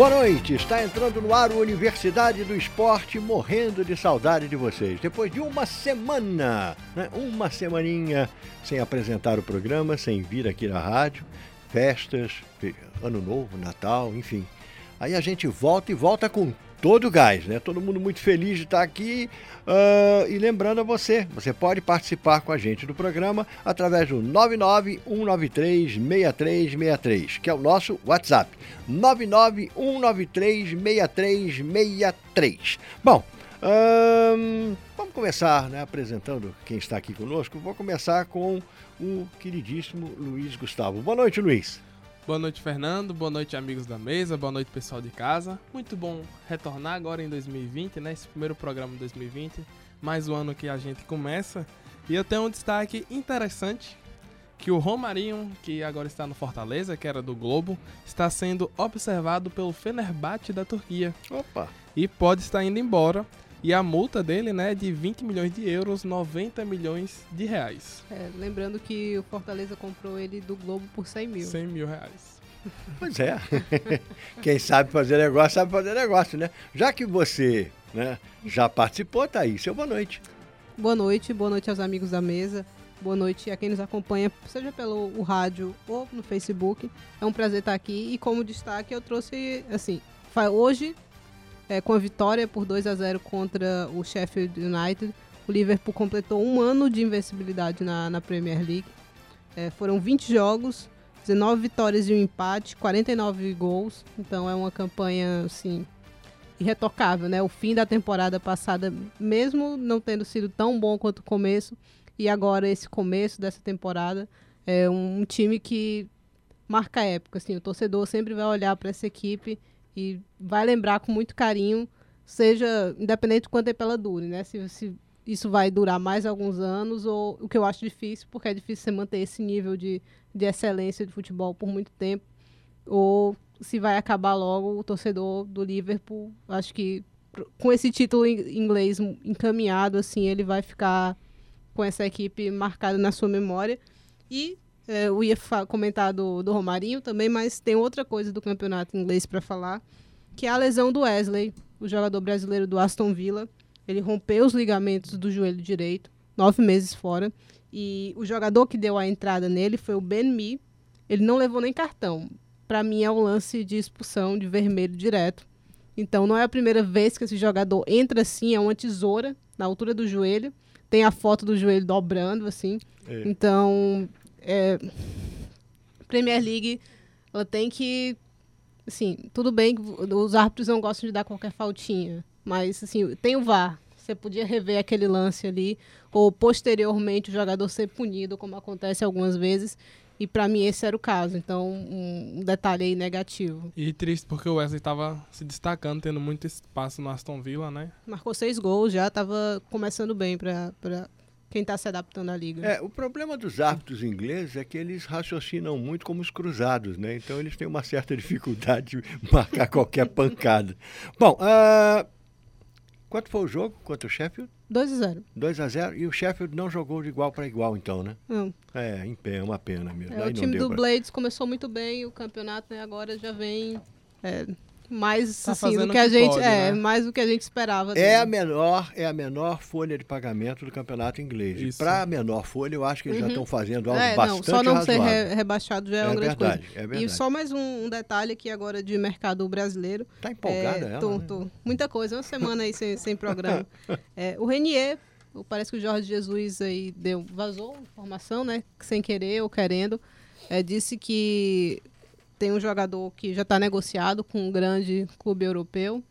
Boa noite, está entrando no ar o Universidade do Esporte, morrendo de saudade de vocês. Depois de uma semana, né, uma semaninha sem apresentar o programa, sem vir aqui na rádio, festas, ano novo, Natal, enfim. Aí a gente volta e volta com todo o gás, né? Todo mundo muito feliz de estar aqui. Uh, e lembrando a você, você pode participar com a gente do programa através do 991936363, que é o nosso WhatsApp. 991936363. Bom, um, vamos começar né, apresentando quem está aqui conosco. Vou começar com o queridíssimo Luiz Gustavo. Boa noite, Luiz. Boa noite, Fernando. Boa noite, amigos da mesa. Boa noite, pessoal de casa. Muito bom retornar agora em 2020, né? Esse primeiro programa de 2020. Mais um ano que a gente começa. E eu tenho um destaque interessante que o Romarinho, que agora está no Fortaleza, que era do Globo, está sendo observado pelo Fenerbahçe da Turquia. Opa! E pode estar indo embora. E a multa dele, né, é de 20 milhões de euros, 90 milhões de reais. É, lembrando que o Fortaleza comprou ele do Globo por 100 mil. 100 mil reais. Pois é. Quem sabe fazer negócio, sabe fazer negócio, né? Já que você né, já participou, tá aí. Seu boa noite. Boa noite, boa noite aos amigos da mesa. Boa noite a quem nos acompanha, seja pelo o rádio ou no Facebook. É um prazer estar aqui. E como destaque, eu trouxe, assim, hoje é, com a vitória por 2 a 0 contra o Sheffield United. O Liverpool completou um ano de invencibilidade na, na Premier League. É, foram 20 jogos, 19 vitórias e um empate, 49 gols. Então é uma campanha assim irretocável, né? O fim da temporada passada, mesmo não tendo sido tão bom quanto o começo, e agora esse começo dessa temporada é um, time que marca a época. Assim, o torcedor sempre vai olhar para essa equipe e vai lembrar com muito carinho, seja independente de quanto tempo ela dure, né? Se, se isso vai durar mais alguns anos ou o que eu acho difícil, porque é difícil você manter esse nível de, de excelência de futebol por muito tempo, ou se vai acabar logo o torcedor do Liverpool, acho que com esse título em inglês encaminhado, assim, ele vai ficar com essa equipe marcada na sua memória. E é, eu ia comentar do, do Romarinho também, mas tem outra coisa do campeonato inglês para falar, que é a lesão do Wesley, o jogador brasileiro do Aston Villa. Ele rompeu os ligamentos do joelho direito, nove meses fora. E o jogador que deu a entrada nele foi o Ben Mee. Ele não levou nem cartão. Para mim é um lance de expulsão de vermelho direto. Então não é a primeira vez que esse jogador entra assim, é uma tesoura na altura do joelho. Tem a foto do joelho dobrando assim. É. Então é, Premier League, ela tem que. Assim, tudo bem que os árbitros não gostam de dar qualquer faltinha, mas assim, tem o VAR. Você podia rever aquele lance ali, ou posteriormente o jogador ser punido, como acontece algumas vezes. E para mim esse era o caso. Então, um, detalhe aí negativo. E triste porque o Wesley estava se destacando, tendo muito espaço no Aston Villa, né? Marcou seis gols, já estava começando bem para quem está se adaptando à liga. É, o problema dos árbitros ingleses é que eles raciocinam muito como os cruzados, né? Então eles têm uma certa dificuldade de marcar qualquer pancada. Bom, uh, quanto foi o jogo contra o Sheffield? 2 a 0. 2 a 0 e o Sheffield não jogou de igual para igual então, né? Não. É, em pé, é uma pena mesmo. É, o time do pra... Blades começou muito bem, o campeonato né, agora já vem é, mais tá assim, do que, que a gente pode, é, né? mais do que a gente esperava. É dele. a menor, é a menor folha de pagamento do campeonato inglês. Para a menor folha, eu acho que eles uhum. já estão fazendo algo é, bastante não, Só não razoável. ser re rebaixado já é, é uma grande verdade, coisa. É verdade. E só mais um, um, detalhe aqui agora de mercado brasileiro. Tá empolgada é, ela, tô, né? tô. Muita coisa, uma semana aí sem, sem programa. É, o Renier, parece que o Jorge Jesus aí deu, vazou informação, né, sem querer ou querendo, é, disse que tem um jogador que já está negociado com um grande clube europeu.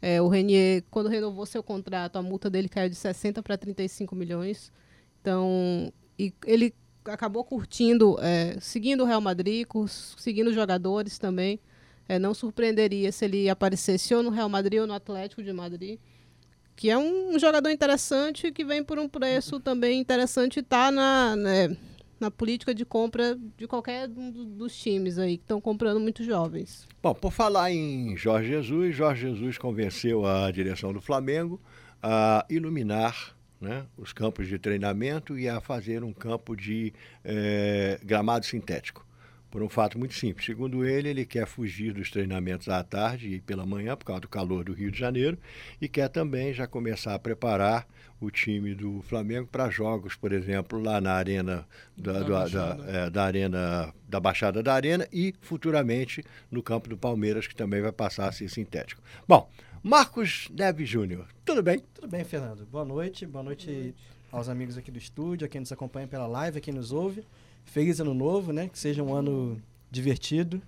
É, o Renier, quando renovou seu contrato, a multa dele caiu de 60 para 35 milhões. Então, e ele acabou curtindo, é, seguindo o Real Madrid, seguindo os jogadores também. É, não surpreenderia se ele aparecesse ou no Real Madrid ou no Atlético de Madrid. que é um jogador interessante que vem por um preço também interessante e tá na, né, na política de compra de qualquer um do- dos times aí que estão comprando muitos jovens. Bom, por falar em Jorge Jesus, Jorge Jesus convenceu a direção do Flamengo a iluminar né, os campos de treinamento e a fazer um campo de eh, gramado sintético. Por um fato muito simples. Segundo ele, ele quer fugir dos treinamentos à tarde e pela manhã, por causa do calor do Rio de Janeiro, e quer também já começar a preparar o time do Flamengo para jogos, por exemplo, lá na arena da, Da do- da- é, da arena da Baixada da Arena e futuramente no campo do Palmeiras, que também vai passar a ser sintético. Bom, Marcos Neves Júnior, tudo bem? Tudo bem, Fernando? Boa noite, boa noite aos amigos aqui do estúdio, a quem nos acompanha pela live, a quem nos ouve. Feliz ano novo, né? Que seja um ano divertido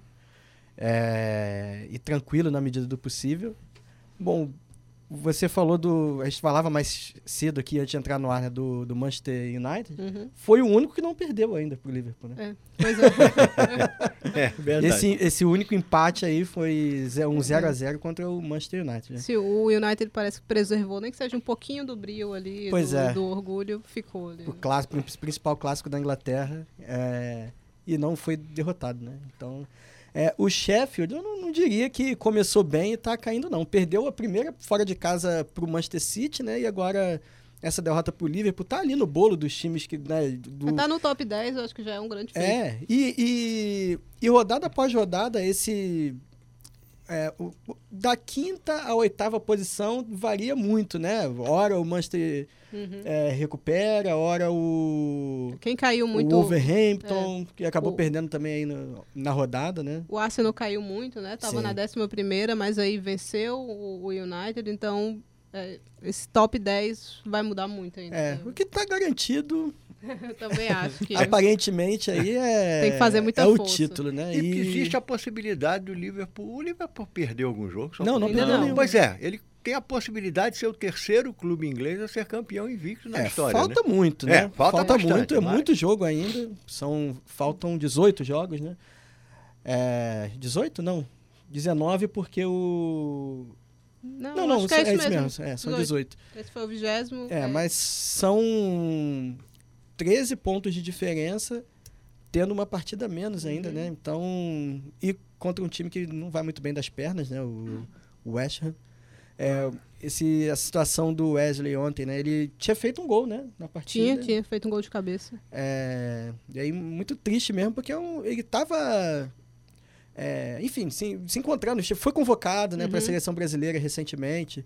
é, e tranquilo na medida do possível. Bom, você falou do. A gente falava mais cedo aqui, antes de entrar no ar, né, do, do Manchester United. Uhum. Foi o único que não perdeu ainda pro Liverpool, né? É, pois é. É, verdade. Esse, esse único empate aí foi um 0x0 contra o Manchester United. Né? Se o United parece que preservou, nem que seja um pouquinho do brilho ali, Pois do, é. do orgulho, ficou ali. o clássico, o principal clássico da Inglaterra é, e não foi derrotado, né? Então, é, o Sheffield, eu não, não diria que começou bem e tá caindo, não. Perdeu a primeira fora de casa pro Manchester City, né? E agora essa derrota pro Liverpool tá ali no bolo dos times que, né, do, tá no top 10, eu acho que já é um grande feito. é, e, e, e rodada após rodada, esse. É, o- o- da quinta à oitava posição varia muito, né? Ora o Manchester Uhum. é, recupera, ora o. Quem caiu O muito. Wolverhampton, que acabou O- perdendo também aí no- na rodada, né? O Arsenal caiu muito, né? Tava Sim. na 11 primeira, mas aí venceu o, o United, então é, esse top 10 vai mudar muito ainda. É, o que tá garantido, Eu também acho que aparentemente, aí é. Tem que fazer muita É o força. título, né? E existe a possibilidade do Liverpool. O Liverpool perdeu algum jogo? Só Não, não perdeu não. nenhum. Pois é, ele tem a possibilidade de ser o terceiro clube inglês a ser campeão invicto na É, história. falta né? muito, É, né? falta bastante, muito, é mas- muito jogo ainda. São, faltam 18 jogos, né? É, 18? Não. 19 porque o. Não, Não, não, acho que é é isso isso mesmo. mesmo. É, são 18. 18. Esse foi o vigésimo. É, mas são 13 pontos de diferença, tendo uma partida menos ainda, Uhum. né? Então, e contra um time que não vai muito bem das pernas, né? O, o West Ham. É, esse, a situação do Wesley ontem, né? Ele tinha feito um gol, né? Na partida. Tinha, tinha feito um gol de cabeça. É, e aí, muito triste mesmo, porque é um- ele tava. é, enfim, se, se encontrando. Foi convocado né, para a Uhum. seleção brasileira recentemente.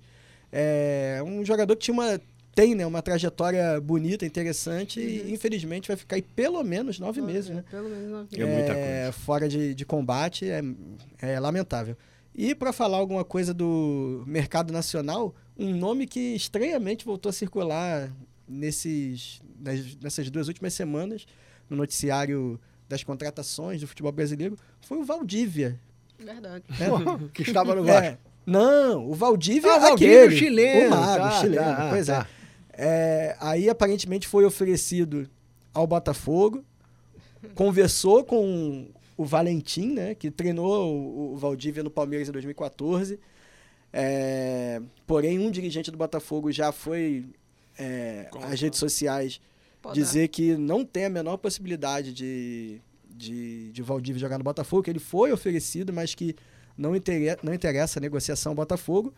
É um jogador que tinha uma. Tem né, uma trajetória bonita, interessante, e infelizmente vai ficar aí pelo menos nove meses, né? Pelo menos nove É muita coisa. Fora de, de combate, é, é lamentável. E para falar alguma coisa do mercado nacional, um nome que estranhamente voltou a circular nesses, nas- nessas duas últimas semanas no noticiário das contratações do futebol brasileiro foi o Valdívia. Verdade. né? que estava no Vasco. É, não, o Valdívia Ah, é o Valdívia, aquele, o chileno, o mago, tá, o chileno, tá, pois tá. é. É, Aí aparentemente foi oferecido ao Botafogo, conversou com o Valentim, né, que treinou o, o Valdívia no Palmeiras em 2014. É, porém, um dirigente do Botafogo já foi é, às redes sociais Pode dizer que não tem a menor possibilidade de, de, de Valdívia jogar no Botafogo, que ele foi oferecido, mas que não, não interessa a negociação ao Botafogo.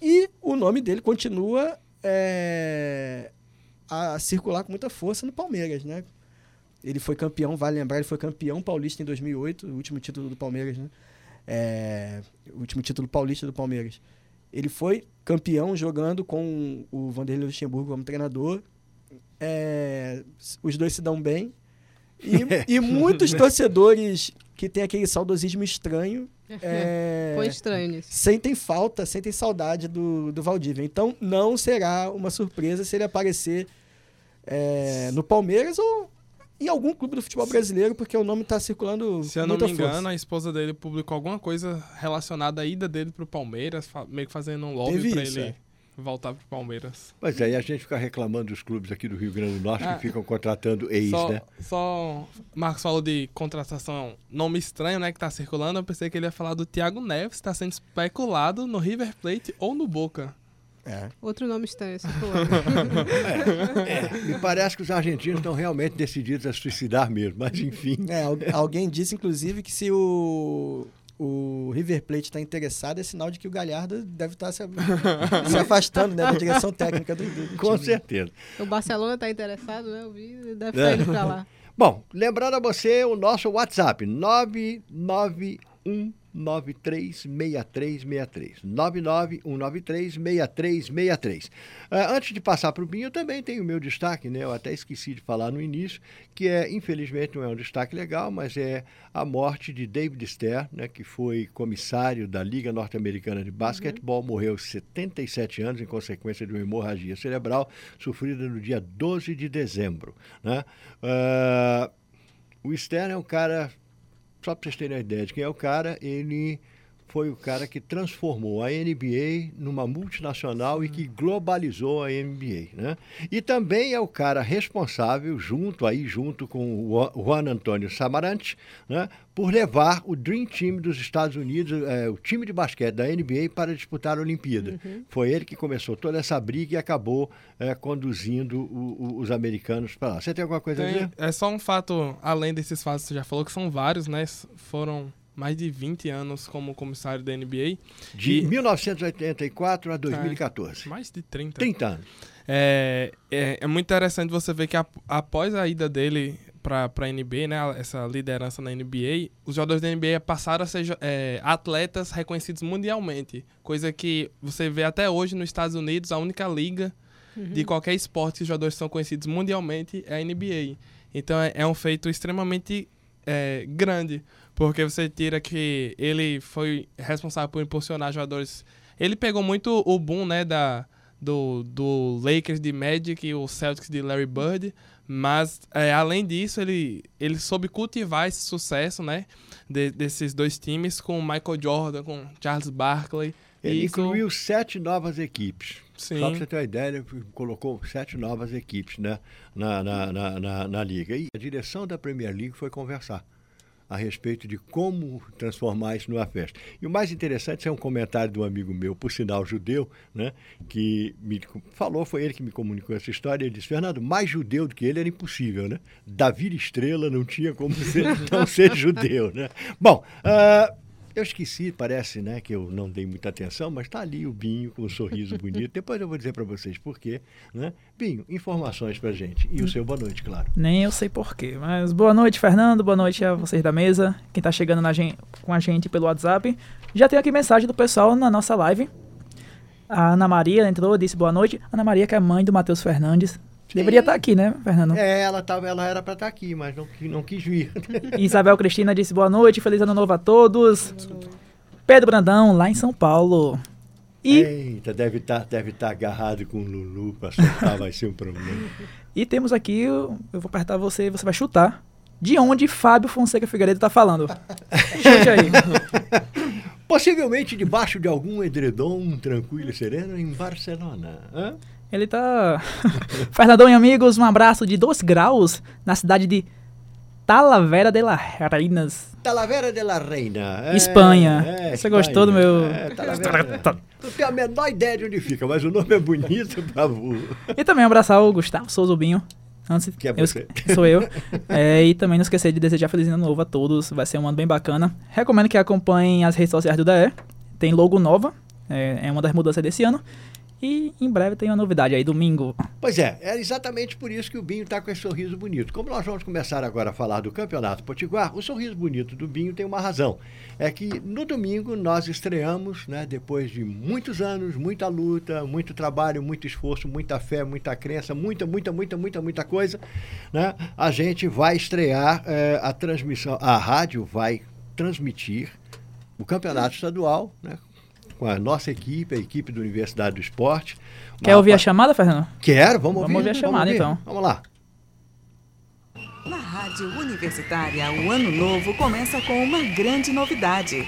E o nome dele continua é, a circular com muita força no Palmeiras, né? Ele foi campeão, vale lembrar, ele foi campeão paulista em 2008, o último título do Palmeiras, né? É, o último título paulista do Palmeiras. Ele foi campeão jogando com o Vanderlei Luxemburgo como treinador. É, os dois se dão bem. E, e muitos torcedores que têm aquele saudosismo estranho é, Foi estranho nisso. sentem falta, sentem saudade do, do Valdívia. Então não será uma surpresa se ele aparecer é, no Palmeiras ou em algum clube do futebol brasileiro, porque o nome está circulando Se eu não muita me engano, força. a esposa dele publicou alguma coisa relacionada à ida dele pro Palmeiras, fa- meio que fazendo um lobby isso, ele é. Voltar pro Palmeiras. Pois é, e a gente fica reclamando dos clubes aqui do Rio Grande do Norte Ah. que ficam contratando ex, só, né? só Marcos falou de contratação, nome estranho, né, que tá circulando. Eu pensei que ele ia falar do Thiago Neves, tá sendo especulado no River Plate ou no Boca. É. Outro nome estranho, esse fulano. É, me parece que os argentinos estão realmente decididos a suicidar mesmo, mas enfim. É, al- alguém disse, inclusive, que se o, o River Plate está interessado, é sinal de que o Galhardo deve estar se, se afastando né, da direção técnica do, do, Com time. certeza. o Barcelona está interessado, né? Eu vi, deve É. estar indo pra lá. Bom, lembrando a você o nosso WhatsApp, 991936363. 991936363. Ah, antes de passar para o Binho, eu também tenho o meu destaque, né? Eu até esqueci de falar no início, que é, infelizmente, não é um destaque legal, mas é a morte de David Stern, né? Que foi comissário da Liga Norte-Americana de Basquetebol, morreu aos 77 anos em consequência de uma hemorragia cerebral sofrida no dia 12 de dezembro, né? Ah, o Stern é um cara, só para vocês terem uma ideia de quem é o cara, ele foi o cara que transformou a NBA numa multinacional e que globalizou a NBA, né? E também é o cara responsável, junto aí, junto com o Juan- Antônio Samaranch, né? Por levar o Dream Team dos Estados Unidos, eh, o time de basquete da NBA, para disputar a Olimpíada. Foi ele que começou toda essa briga e acabou eh, conduzindo o- o- os americanos para lá. Você tem alguma coisa a dizer? Tem- é só um fato, além desses fatos que você já falou, que são vários, né? Foram mais de 20 anos como comissário da NBA. De E- 1984 a 2014. Mais de 30. 30 anos. É, é, é muito interessante você ver que ap- após a ida dele para a NBA, né, essa liderança na NBA, os jogadores da NBA passaram a ser é, atletas reconhecidos mundialmente, coisa que você vê até hoje nos Estados Unidos, a única liga de qualquer esporte que os jogadores são conhecidos mundialmente é a NBA. Então é, é um feito extremamente é, grande, porque você tira que ele foi responsável por impulsionar jogadores. Ele pegou muito o boom, né, da, do, do Lakers de Magic e o Celtics de Larry Bird, mas é, além disso ele, ele soube cultivar esse sucesso, né, de- desses dois times com o Michael Jordan, com Charles Barkley. Ele incluiu sete novas equipes. Sim. Só para você ter uma ideia, ele colocou sete novas equipes né, na, na, na, na, na liga. E a direção da Premier League foi conversar a respeito de como transformar isso numa festa. E o mais interessante é um comentário de um amigo meu, por sinal judeu, né, que me falou, foi ele que me comunicou essa história. Ele disse: Fernando, mais judeu do que ele era impossível, né? Davi Estrela não tinha como ser, não ser judeu, né? Bom, ah, eu esqueci, parece, né, que eu não dei muita atenção, mas está ali o Binho com um sorriso bonito. Depois eu vou dizer para vocês por quê, né? Binho, informações para gente e o seu boa noite, claro. Nem eu sei porquê. Mas boa noite, Fernando. Boa noite a vocês da mesa. Quem tá chegando na gen- com a gente pelo WhatsApp. Já tem aqui mensagem do pessoal na nossa live. A Ana Maria entrou, disse boa noite. Ana Maria, que é mãe do Matheus Fernandes. Deveria estar aqui, né, Fernando? É, ela tava, ela era para estar aqui, mas não, não quis vir. Isabel Cristina disse boa noite, feliz ano novo a todos. Pedro Brandão, lá em São Paulo. E, Eita, deve estar deve tá agarrado com o Lulu para soltar, vai ser um problema. e temos aqui, eu eu vou apertar você, você vai chutar. De onde Fábio Fonseca Figueiredo tá falando? Chute aí. Possivelmente debaixo de algum edredom tranquilo e sereno em Barcelona. Hã? Ele tá. Fernandão e amigos, um abraço de 2 graus na cidade de Talavera de las Reinas. Talavera de la Reina. É, Espanha. é, Você gostou do meu- É. Não tenho a menor ideia de onde fica, mas o nome é bonito, bravo. E também abraço ao Gustavo Souza Binho. Antes, Que é eu você. esque- sou eu. É, e também não esquecer de desejar feliz ano novo a todos. Vai ser um ano bem bacana. Recomendo que acompanhem as redes sociais do DE. Tem logo nova. É, é uma das mudanças desse ano. E em breve tem uma novidade aí, domingo. Pois é, é exatamente por isso que o Binho está com esse sorriso bonito. Como nós vamos começar agora a falar do Campeonato Potiguar, o sorriso bonito do Binho tem uma razão. É que no domingo nós estreamos, né, depois de muitos anos, muita luta, muito trabalho, muito esforço, muita fé, muita crença, muita, muita, muita, muita, muita coisa, né? A gente vai estrear eh, a transmissão, a rádio vai transmitir o Campeonato Estadual, né? Com a nossa equipe, a equipe da Universidade do Esporte. Quer Uma ouvir a chamada, Fernando? Quero, vamos ouvir. Vamos ouvir a chamada, então. Vamos lá. Na Rádio Universitária, o ano novo começa com uma grande novidade.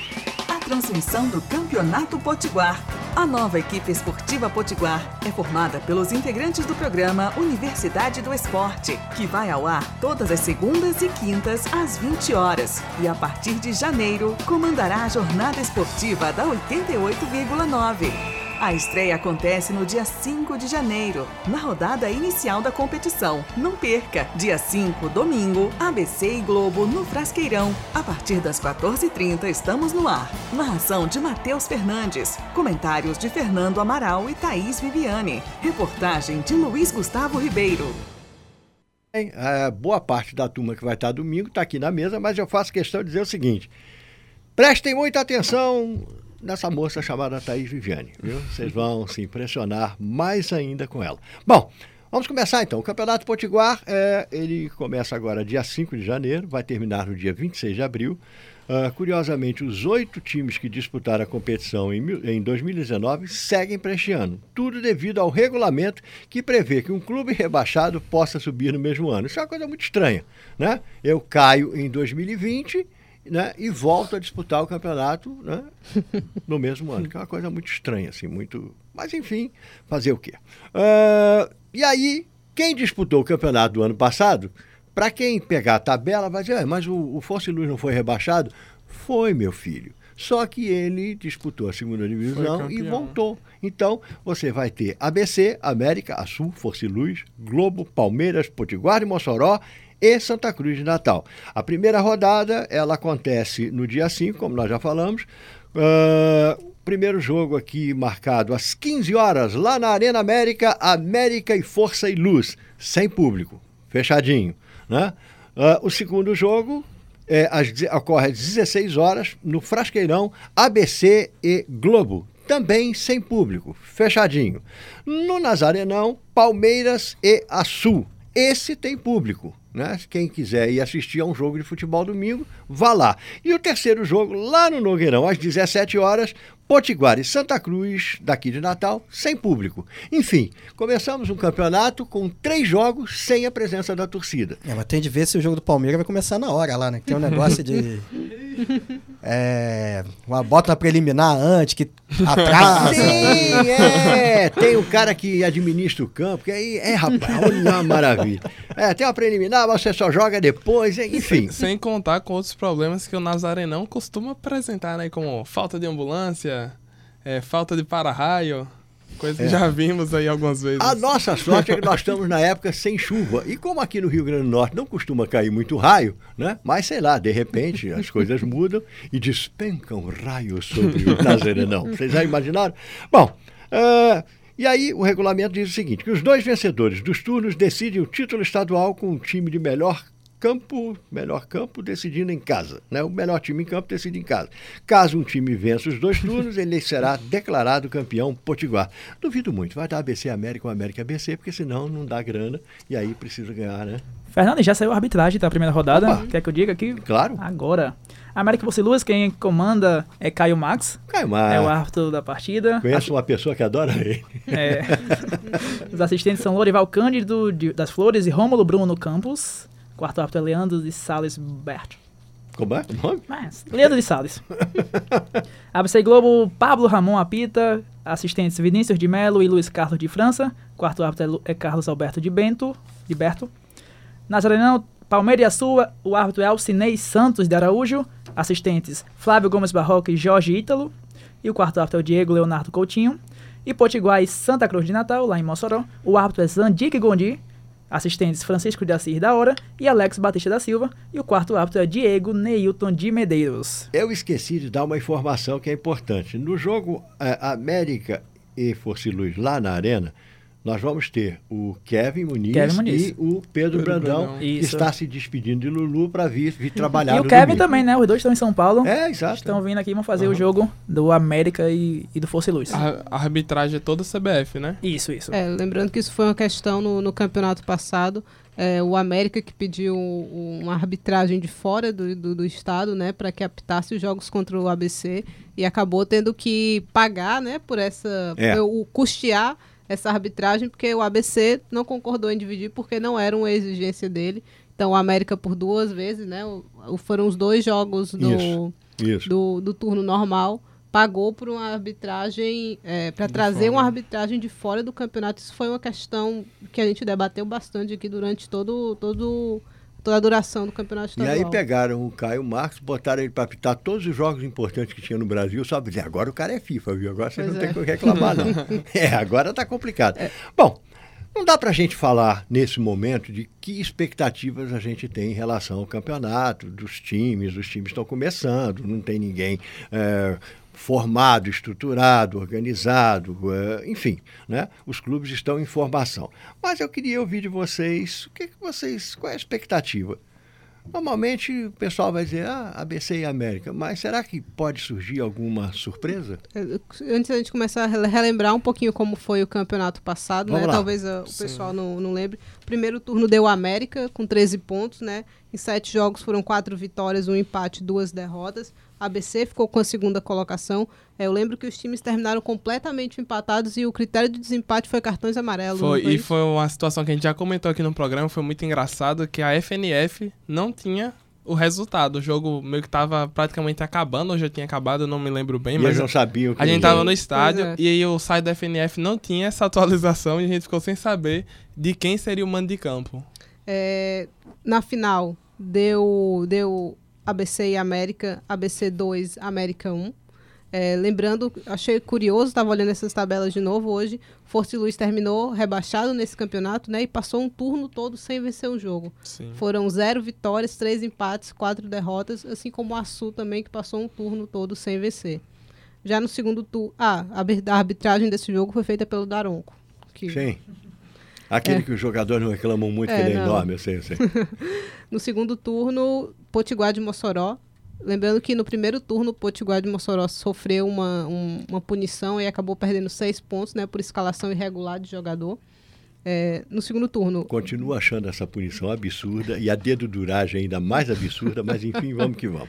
A transmissão do Campeonato Potiguar. A nova equipe esportiva Potiguar é formada pelos integrantes do programa Universidade do Esporte, que vai ao ar todas as segundas e quintas às 20 horas. E a partir de janeiro, comandará a jornada esportiva da 88,9. A estreia acontece no dia 5 de janeiro, na rodada inicial da competição. Não perca! Dia 5, domingo, ABC e Globo no Frasqueirão. A partir das 14h30 estamos no ar. Narração de Matheus Fernandes. Comentários de Fernando Amaral e Thaís Viviane. Reportagem de Luiz Gustavo Ribeiro. Bem, boa parte da turma que vai estar domingo está aqui na mesa, mas eu faço questão de dizer o seguinte: prestem muita atenção nessa moça chamada Thaís Viviane, viu? Vocês vão se impressionar mais ainda com ela. Bom, vamos começar então. O Campeonato Potiguar, é, ele começa agora dia 5 de janeiro, vai terminar no dia 26 de abril. Uh, curiosamente, os oito times que disputaram a competição em, em 2019 seguem para este ano. Tudo devido ao regulamento que prevê que um clube rebaixado possa subir no mesmo ano. Isso é uma coisa muito estranha. Né? Eu caio em 2020 né, e volto a disputar o campeonato né, no mesmo ano, que é uma coisa muito estranha, assim, muito. Mas enfim, fazer o quê? Uh, e aí, quem disputou o campeonato do ano passado, para quem pegar a tabela, vai dizer, ah, mas o, o Força e Luz não foi rebaixado? Foi, meu filho. Só que ele disputou a segunda divisão e voltou. Então, você vai ter ABC, América, Açul, Força e Luz, Globo, Palmeiras, Potiguar e Mossoró e Santa Cruz de Natal. A primeira rodada, ela acontece no dia 5, como nós já falamos. Uh, primeiro jogo aqui marcado às 15 horas, lá na Arena América, América e Força e Luz, sem público, fechadinho. Né? Uh, o segundo jogo é, às, ocorre às 16 horas no Frasqueirão, ABC e Globo, também sem público, fechadinho. No Nazarenão, Palmeiras e Açu. Esse tem público. Né? Quem quiser ir assistir a um jogo de futebol domingo, vá lá. E o terceiro jogo, lá no Nogueirão, às 17 horas, Potiguar e Santa Cruz, daqui de Natal, sem público. Enfim, começamos um campeonato com três jogos sem a presença da torcida. É, mas tem de ver se o jogo do Palmeiras vai começar na hora lá, né? Tem um negócio de. É, uma bota preliminar antes, que atrasa. Sim, é. Tem o um cara que administra o campo, que aí é, rapaz, olha uma maravilha. É, tem uma preliminar, você só joga depois, enfim. Sem, sem contar com outros problemas que o Nazarenão costuma apresentar, né? Como falta de ambulância, é, falta de para-raio. Coisa que é. já vimos aí algumas vezes. A nossa sorte é que nós estamos na época sem chuva. E como aqui no Rio Grande do Norte não costuma cair muito raio, né? Mas sei lá, de repente as coisas mudam e despencam raios sobre o Nazarenão. Vocês já imaginaram? Bom, uh, e aí o regulamento diz o seguinte: que os dois vencedores dos turnos decidem o título estadual com um time de melhor campo, melhor campo decidindo em casa. Né? O melhor time em campo decide em casa. Caso um time vença os dois turnos, ele será declarado campeão potiguar. Duvido muito, vai dar ABC América ou América ABC, porque senão não dá grana e aí precisa ganhar, né? Fernando, já saiu a arbitragem da primeira rodada. Opa. Quer que eu diga aqui? Claro. Agora. América Você Luz, quem comanda é Caio Max. Caio Max. É o árbitro da partida. Conheço uma pessoa que adora ele. É. Os assistentes são Lorival Cândido de, das Flores e Rômulo Bruno Campos. Quarto árbitro é Leandro de Sales Berto. Como é o nome? Mas, Leandro de Sales. ABC Globo, Pablo Ramon apita. Assistentes Vinícius de Melo e Luiz Carlos de França. Quarto árbitro é, é Carlos Alberto de Bento. De Berto. Nazarenão, Palmeiras Açu, o árbitro é Alcinei Santos de Araújo. Assistentes Flávio Gomes Barroca e Jorge Ítalo. E o quarto árbitro é o Diego Leonardo Coutinho. E Potiguar Santa Cruz de Natal, lá em Mossoró. O árbitro é Zandique Gondi assistentes Francisco de Assis da Hora e Alex Batista da Silva, e o quarto árbitro é Diego Neilton de Medeiros. Eu esqueci de dar uma informação que é importante. No jogo é, América e Força Luz lá na Arena, nós vamos ter o Kevin Muniz, Kevin Muniz. e o Pedro, Pedro Brandão, Brandão, que está se despedindo de Lulu para vir, vir trabalhar E o Kevin domingo. também, né? Os dois estão em São Paulo. É, exato. Estão vindo aqui e vão fazer uhum. o jogo do América e, e do Força e Luz. A, a, arbitragem é toda CBF, né? Isso, isso. É, lembrando que isso foi uma questão no, no campeonato passado. É, o América que pediu uma arbitragem de fora do, do, do estado, né, para que apitasse os jogos contra o ABC e acabou tendo que pagar, né, por essa, é. o custear essa arbitragem, porque o ABC não concordou em dividir porque não era uma exigência dele. Então, o América por duas vezes, né? O, foram os dois jogos do, isso, isso. do, do, turno normal. Pagou por uma arbitragem, é, para trazer fora. uma arbitragem de fora do campeonato. Isso foi uma questão que a gente debateu bastante aqui durante todo, todo a duração do campeonato E estadual. aí pegaram o Caio Marcos, botaram ele para apitar todos os jogos importantes que tinha no Brasil, só dizer, agora o cara é FIFA, viu? Agora você Pois não é. tem o que reclamar, não. é, agora tá complicado. Bom, não dá pra gente falar nesse momento de que expectativas a gente tem em relação ao campeonato, dos times, os times estão começando, não tem ninguém é, formado, estruturado, organizado, é, enfim, né? Os clubes estão em formação. Mas eu queria ouvir de vocês, o que, que vocês, qual é a expectativa? Normalmente o pessoal vai dizer, ah, ABC e América, mas será que pode surgir alguma surpresa? Antes da gente começar a rele- relembrar um pouquinho como foi o campeonato passado, né? Talvez ah, o Sim. pessoal não, não lembre. Primeiro turno deu América com 13 pontos, né? Em sete jogos foram quatro vitórias, um empate, duas derrotas. A ABC ficou com a segunda colocação. É, eu lembro que os times terminaram completamente empatados e o critério de desempate foi cartões amarelos. não Foi, e isso? foi uma situação que a gente já comentou aqui no programa, foi muito engraçado, que a FNF não tinha o resultado. O jogo meio que tava praticamente acabando, ou já tinha acabado, eu não me lembro bem, E mas eles não sabiam que a gente tava no estádio é. e aí o site da FNF não tinha essa atualização e a gente ficou sem saber de quem seria o mando de campo. É, na final, deu, deu ABC e América, ABC 2, América 1. É, lembrando, achei curioso, estava olhando essas tabelas de novo hoje. Força e Luz terminou rebaixado nesse campeonato, né? E passou um turno todo sem vencer um jogo. Sim. Foram zero vitórias, três empates, quatro derrotas, assim como o Açu também, que passou um turno todo sem vencer. Já no segundo turno. Ah, a arbi- a arbitragem desse jogo foi feita pelo Daronco. Que Sim. Aquele que os jogadores não reclamam muito, que É, ele é não. enorme, eu sei, eu sei. No segundo turno, Potiguar de Mossoró. Lembrando que no primeiro turno, Potiguar de Mossoró sofreu uma, um- uma punição e acabou perdendo seis pontos, né? Por escalação irregular de jogador. É, no segundo turno, Continuo achando essa punição absurda e a dedo duragem ainda mais absurda, mas enfim, vamos que vamos.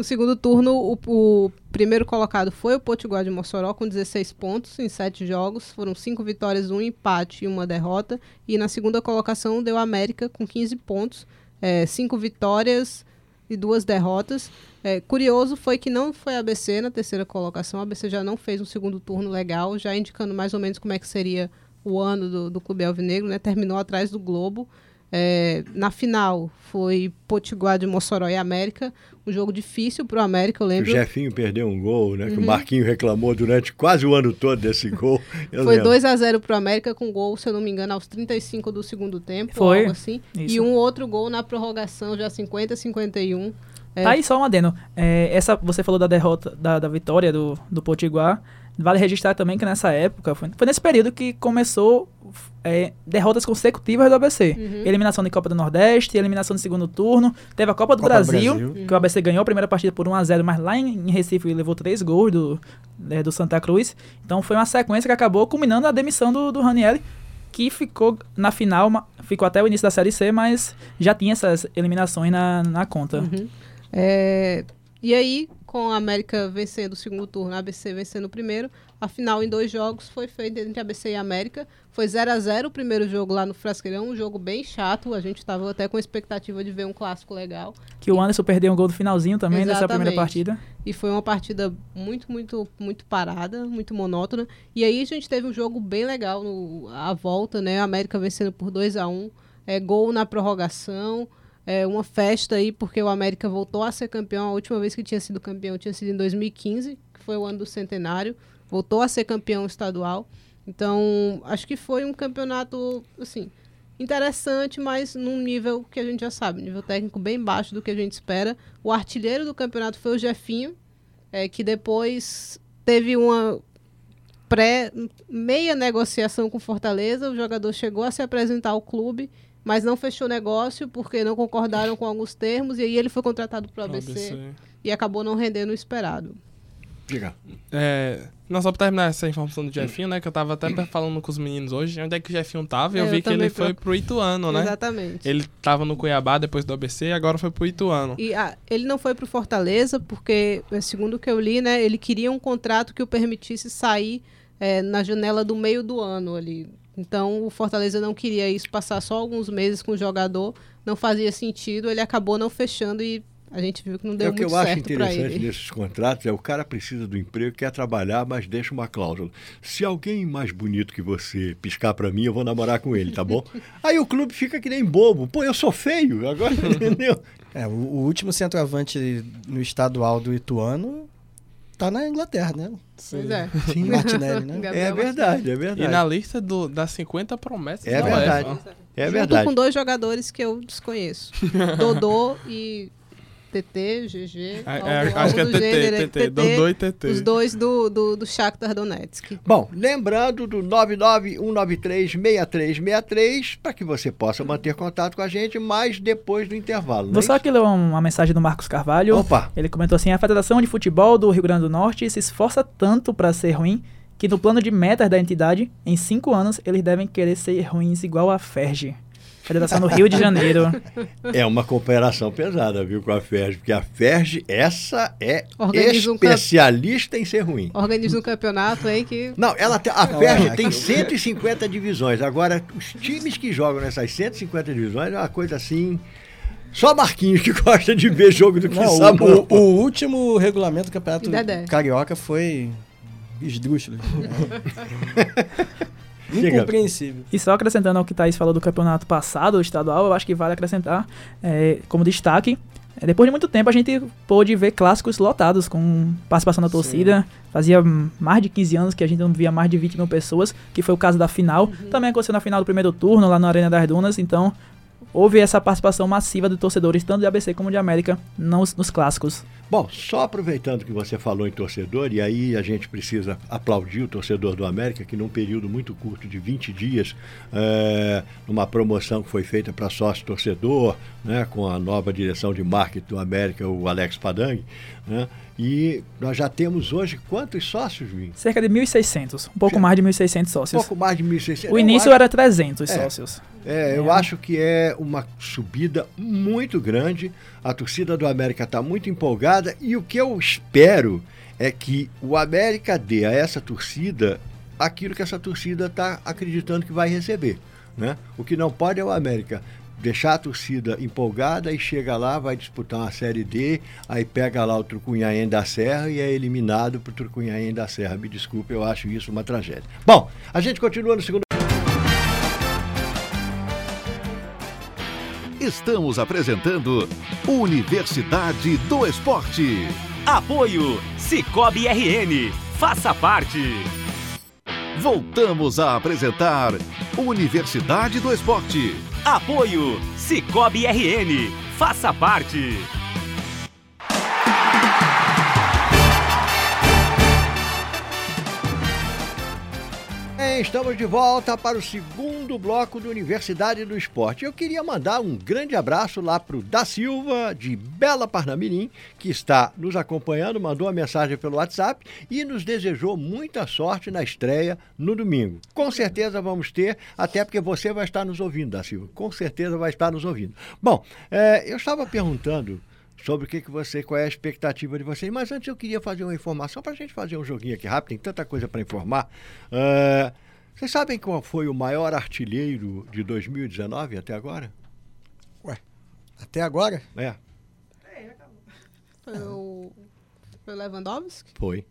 No segundo turno o, o primeiro colocado foi o Potiguar de Mossoró com 16 pontos em sete jogos. Foram cinco vitórias, um empate e uma derrota. E na segunda colocação deu a América com 15 pontos, é, cinco vitórias e duas derrotas. É, curioso foi que não foi a ABC na terceira colocação. A ABC já não fez um segundo turno legal, já indicando mais ou menos como é que seria o ano do, do Clube Alvinegro, né? Terminou atrás do Globo. É, na final foi Potiguar de Mossoró e América. Um jogo difícil para o América, eu O lembro. Jefinho perdeu um gol, né? Que Uhum. o Marquinho reclamou durante quase o ano todo desse gol. Eu Foi lembro. 2 a 0 pro América com gol, se eu não me engano, aos 35 do segundo tempo, Foi. algo assim. Isso. E um outro gol na prorrogação, já 50 51. É. Tá aí só um adendo. É, essa, você falou da derrota, da, da vitória do, do Potiguar. Vale registrar também que nessa época, foi, foi nesse período que começou é, derrotas consecutivas do ABC. Uhum. Eliminação de Copa do Nordeste, eliminação de segundo turno. Teve a Copa do Copa do Brasil, Brasil. que o ABC ganhou a primeira partida por 1x0, mas lá em, em Recife levou três gols do, né, do Santa Cruz. Então foi uma sequência que acabou culminando a demissão do, do Ranielli, que ficou na final, ficou até o início da Série C, mas já tinha essas eliminações na, na conta. Uhum. É, e aí, com a América vencendo o segundo turno, a ABC vencendo o primeiro, a final em dois jogos foi feita entre ABC e América. Foi 0 a 0 o primeiro jogo lá no Frasqueirão, um jogo bem chato. A gente estava até com expectativa de ver um clássico legal. Que o Anderson perdeu um gol no finalzinho também dessa primeira Exatamente. partida. E foi uma partida muito, muito, muito parada, muito monótona. E aí a gente teve um jogo bem legal no, a volta, né? A América vencendo por 2 a 1 é, Gol na prorrogação. É, uma festa aí, porque o América voltou a ser campeão. A última vez que tinha sido campeão tinha sido em 2015, que foi o ano do centenário. Voltou a ser campeão estadual. Então, acho que foi um campeonato, assim, interessante, mas num nível que a gente já sabe, nível técnico bem baixo do que a gente espera. O artilheiro do campeonato foi o Jefinho, é, que depois teve uma pré meia negociação com Fortaleza. O jogador chegou a se apresentar ao clube, mas não fechou negócio porque não concordaram com alguns termos e aí ele foi contratado para o ABC, ABC. e acabou não rendendo o esperado. Diga. É, não, só pra terminar essa informação do Jefinho, né? Que eu tava até falando com os meninos hoje, onde é que o Jefinho tava, e eu É, vi eu que ele foi pro Ituano, né? Exatamente. Ele tava no Cuiabá depois do ABC e agora foi pro Ituano. E ah, ele não foi para o Fortaleza porque, eh, segundo o que eu li, né, ele queria um contrato que o permitisse sair eh, na janela do meio do ano ali. Então o Fortaleza não queria isso, passar só alguns meses com o jogador, não fazia sentido. Ele acabou não fechando e a gente viu que não É deu o que muito eu acho certo para interessante ele. nesses contratos é o cara precisa do emprego, quer trabalhar, mas deixa uma cláusula. Se alguém mais bonito que você piscar pra mim, eu vou namorar com ele, tá bom? Aí o clube fica que nem bobo. Pô, eu sou feio, agora entendeu? É, o, o último centroavante no estadual do Ituano tá na Inglaterra, né? Pois é. Sim, Martinelli, né? É verdade, é verdade. E na lista do, das 50 promessas É da verdade. UEFA. É Junto verdade. com dois jogadores que eu desconheço. Dodô e TT, GG. É, é, acho que é do TT, gênero, TT, Dodô e TT. Os dois do, do, do Shakhtar Donetsk. Bom, lembrando do 991936363 para que você possa manter contato com a gente, mas depois do intervalo. não é Vou só isso? aqui ler uma mensagem do Marcos Carvalho. Opa! Ele comentou assim: a Federação de Futebol do Rio Grande do Norte se esforça tanto para ser ruim que no plano de metas da entidade, em cinco anos, eles devem querer ser ruins igual a FERJ. Federação do Rio de Janeiro. É uma cooperação pesada, viu, com a FERJ, porque a FERJ, essa é Organiza um camp- especialista em ser ruim. Organiza um campeonato aí que. Não, ela tem- a FERJ tem aqui- 150 divisões. Agora, os times que jogam nessas 150 divisões é uma coisa assim. Só Marquinhos que gosta de ver jogo do que Não, Samuel. o, o, o último regulamento do campeonato Dedé? carioca foi esdrúxulo. Incompreensível. E só acrescentando ao que Thaís falou do campeonato passado, o estadual, eu acho que vale acrescentar é, como destaque. é, depois de muito tempo a gente pôde ver clássicos lotados com participação da torcida. Fazia hum, mais de 15 anos que a gente não via mais de 20 mil pessoas, que foi o caso da final. Também aconteceu na final do primeiro turno, lá na Arena das Dunas. Então houve essa participação massiva de torcedores, tanto de ABC como de América, nos, nos clássicos. Bom, só aproveitando que você falou em torcedor, e aí a gente precisa aplaudir o torcedor do América, que num período muito curto de 20 dias, é, numa promoção que foi feita para sócio torcedor, né, com a nova direção de marketing do América, o Alex Padang, né, e nós já temos hoje quantos sócios, Vim? Cerca de 1.600, um pouco mais de 1.600 Um sócios. pouco mais de 1.600. O início acho- era 300 É. sócios. É, eu acho que é uma subida muito grande. A torcida do América está muito empolgada e o que eu espero é que o América dê a essa torcida aquilo que essa torcida está acreditando que vai receber. Né? O que não pode é o América deixar a torcida empolgada e chega lá, vai disputar uma Série D, aí pega lá o Trucunhaém da Serra e é eliminado para o Trucunhaém da Serra. Me desculpe, eu acho isso uma tragédia. Bom, a gente continua no segundo. Estamos apresentando Universidade do Esporte. Apoio Cicobi RN. Faça parte. Voltamos a apresentar Universidade do Esporte. Apoio Cicobi RN. Faça parte. Estamos de volta para o segundo bloco do Universidade do Esporte. Eu queria mandar um grande abraço lá para o Da Silva, de Bela Parnamirim, que está nos acompanhando, mandou uma mensagem pelo WhatsApp e nos desejou muita sorte na estreia no domingo. Com certeza vamos ter, até porque você vai estar nos ouvindo, Da Silva. Com certeza vai estar nos ouvindo. Bom, eh, eu estava perguntando sobre o que, que você, qual é a expectativa de vocês. Mas antes eu queria fazer uma informação para a gente fazer um joguinho aqui rápido, tem tanta coisa para informar. Ah, vocês sabem qual foi o maior artilheiro de 2019 até agora? Até agora? É, Foi o, foi o Lewandowski? foi.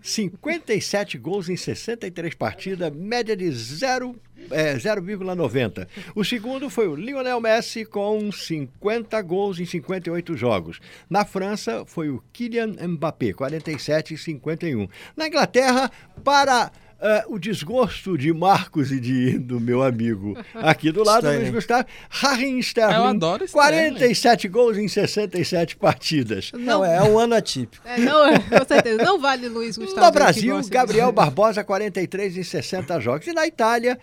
57 gols em 63 partidas, média de 0, é, 0,90. O segundo foi o Lionel Messi com 50 gols em 58 jogos. Na França foi o Kylian Mbappé, 47 e 51. Na Inglaterra, para ah, o desgosto de Marcos e de, do meu amigo aqui do lado. Luiz Gustavo, Raheem Sterling, Eu adoro Sterling. 47 gols em 67 partidas. Não, é um ano atípico. É, não, é, com certeza. Não vale Luiz Gustavo. No Brasil, Gabriel. Barbosa, 43 em 60 jogos. E na Itália,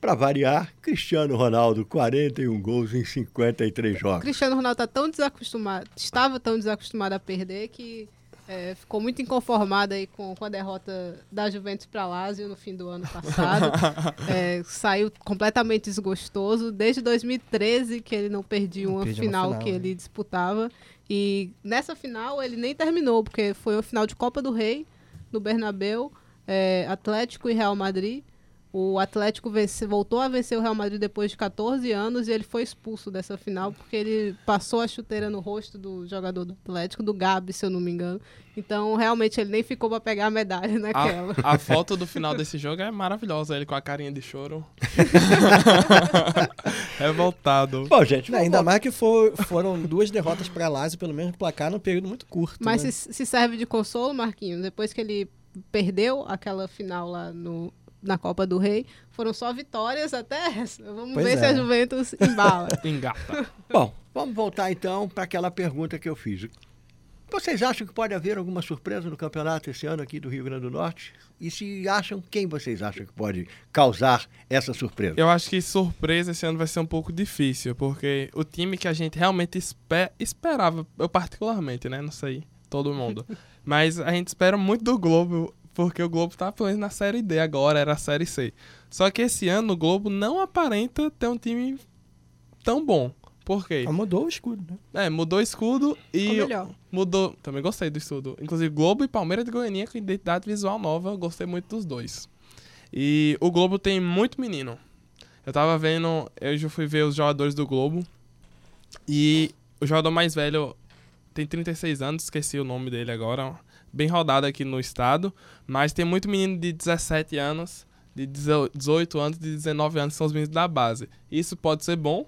para variar, Cristiano Ronaldo, 41 gols em 53 O jogos. Cristiano Ronaldo tá tão desacostumado, estava tão desacostumado a perder que é, ficou muito inconformado aí com, com a derrota da Juventus para Lazio no fim do ano passado. É, saiu completamente desgostoso. Desde 2013 que ele não perdia Não uma perdia uma final, final, que né? ele disputava. E nessa final ele nem terminou, porque foi uma final de Copa do Rei no Bernabéu, é, Atlético e Real Madrid. O Atlético vence, voltou a vencer o Real Madrid depois de 14 anos e ele foi expulso dessa final porque ele passou a chuteira no rosto do jogador do Atlético, do Gabi, se eu não me engano. Então, realmente, ele nem ficou para pegar a medalha naquela. A, a foto do final desse jogo é maravilhosa, ele com a carinha de choro. Revoltado. Bom, gente, Não, ainda mais que for- foram duas derrotas para Lazio, pelo mesmo placar, num período muito curto. Mas né? se, se serve de consolo, Marquinhos, depois que ele perdeu aquela final lá no, na Copa do Rei, foram só vitórias até essa. Vamos Pois ver se é. a Juventus embala. Engata. Bom, vamos voltar então para aquela pergunta que eu fiz. Vocês acham que pode haver alguma surpresa no campeonato esse ano aqui do Rio Grande do Norte? E se acham, quem vocês acham que pode causar essa surpresa? Eu acho que surpresa esse ano vai ser um pouco difícil, porque o time que a gente realmente espe- esperava, eu particularmente, né? Não sei, todo mundo. Mas a gente espera muito do Globo, porque o Globo tá pelo menos na Série D agora, era a Série C. Só que esse ano o Globo não aparenta ter um time tão bom. Por quê? Ah, mudou o escudo, né? É, mudou o escudo e mudou. Também gostei do estudo. Inclusive, Globo e Palmeiras de Goiânia com identidade visual nova, eu gostei muito dos dois. E o Globo tem muito menino. Eu tava vendo, eu já fui ver os jogadores do Globo. E o jogador mais velho tem 36 anos, esqueci o nome dele agora. Bem rodado aqui no estado. Mas tem muito menino de 17 anos, de 18 anos, de 19 anos, que são os meninos da base. Isso pode ser bom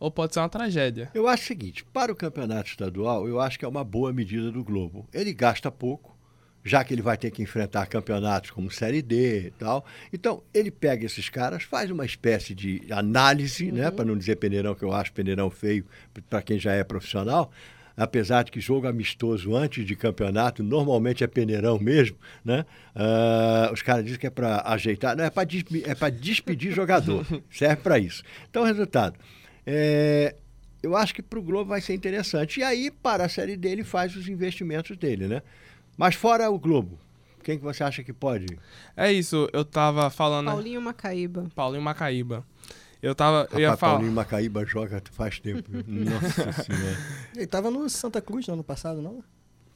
ou pode ser uma tragédia. Eu acho o seguinte, para o campeonato estadual, eu acho que é uma boa medida do Globo. Ele gasta pouco, já que ele vai ter que enfrentar campeonatos como Série D e tal. Então, ele pega esses caras, faz uma espécie de análise, né, para não dizer peneirão, que eu acho peneirão feio para quem já é profissional. Apesar de que jogo amistoso antes de campeonato normalmente é peneirão mesmo, né? Ah, os caras dizem que é para ajeitar, não é para é para despedir jogador, serve para isso. Então, resultado, é, eu acho que para o Globo vai ser interessante. E aí, para a série dele, faz os investimentos dele, né? Mas fora o Globo, quem que você acha que pode? É isso, eu tava falando. Paulinho Macaíba. Paulinho Macaíba. Eu tava. eu ia falar. Paulinho Macaíba joga faz tempo. Nossa Senhora. Ele tava no Santa Cruz no ano passado, não?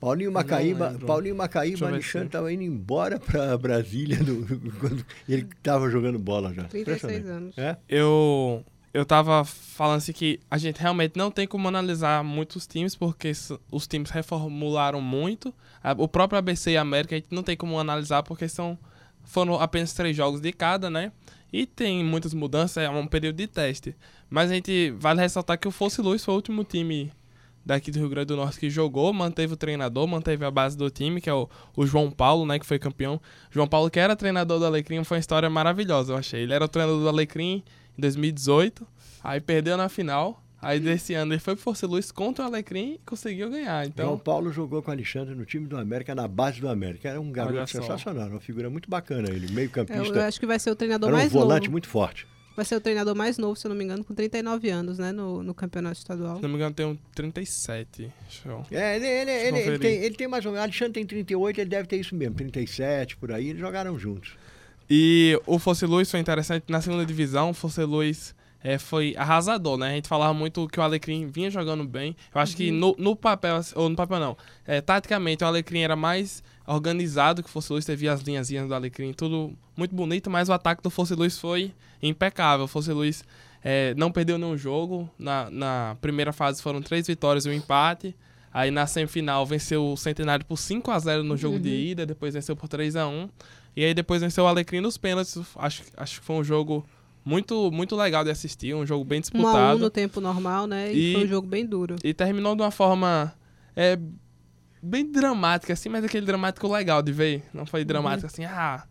Paulinho Macaíba. Paulinho Macaíba, Alexandre estava indo embora para Brasília do- quando ele estava jogando bola já. 36 Impressionante. anos. É? Eu. Eu tava falando assim que a gente realmente não tem como analisar muitos times, porque os times reformularam muito. O próprio ABC e América a gente não tem como analisar, porque são, foram apenas três jogos de cada, né? E tem muitas mudanças, é um período de teste. Mas a gente vale ressaltar que o Fosse Luz foi o último time daqui do Rio Grande do Norte que jogou, manteve o treinador, manteve a base do time, que é o, o João Paulo, né, que foi campeão. João Paulo, que era treinador do Alecrim, foi uma história maravilhosa, eu achei. Ele era o treinador do Alecrim em 2018, aí perdeu na final, aí desse ano ele foi pro Força Luz contra o Alecrim e conseguiu ganhar. João Então, Paulo jogou com o Alexandre no time do América, na base do América. Era um garoto sensacional, uma figura muito bacana ele, meio Eu, campista. eu acho que vai ser o treinador Era um mais volante novo. muito forte. Vai ser o treinador mais novo, se eu não me engano, com 39 anos, né? No, no campeonato estadual. se não me engano, tem um 37. Deixa eu... É, ele, ele, ele, ele tem, ele tem mais ou menos. Alexandre tem 38, ele deve ter isso mesmo, 37 por aí. Eles jogaram juntos. E o Fosse Luz foi interessante. Na segunda divisão, o Fosse Luz é, foi arrasador, né? A gente falava muito que o Alecrim vinha jogando bem. Eu acho que no, no papel, ou no papel não, é, taticamente o Alecrim era mais organizado que o Fosse Luz. Você via as linhazinhas do Alecrim, tudo muito bonito, mas o ataque do Fosse Luz foi impecável. O Fosse Luz é, não perdeu nenhum jogo. Na, na primeira fase foram três vitórias e um empate. Aí na semifinal venceu o Centenário por 5 a 0 no jogo de ida, depois venceu por 3 a 1 E aí depois venceu o Alecrim nos pênaltis. Acho, acho que foi um jogo muito, muito legal de assistir, um jogo bem Um a um disputado. no tempo normal, né? E, E- foi um jogo bem duro. E terminou de uma forma é, bem dramática, assim, mas aquele dramático legal de ver. Não foi dramático assim, ah,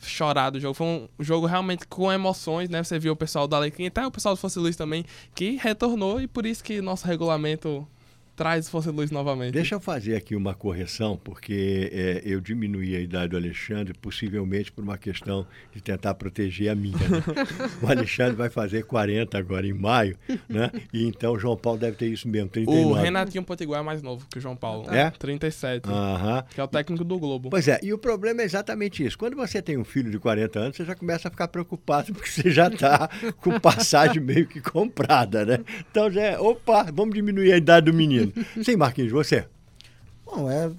chorado o jogo. Foi um jogo realmente com emoções, né? Você viu o pessoal do Alecrim, até o pessoal do Fosse Luz também, que retornou e por isso que nosso regulamento traz o Fosse Luz novamente. Deixa eu fazer aqui uma correção, porque é, eu diminuí a idade do Alexandre, possivelmente por uma questão de tentar proteger a minha. né? O Alexandre vai fazer 40 agora em maio, né? E então o João Paulo deve ter isso mesmo, 39. O Renatinho Potiguar é mais novo que o João Paulo. É? 37. Aham. Que é o técnico do Globo. Pois é, e o problema é exatamente isso. Quando você tem um filho de 40 anos, você já começa a ficar preocupado, porque você já está com passagem meio que comprada, né? Então já é, opa, vamos diminuir a idade do menino. Sim, Marquinhos, você? Bom, é.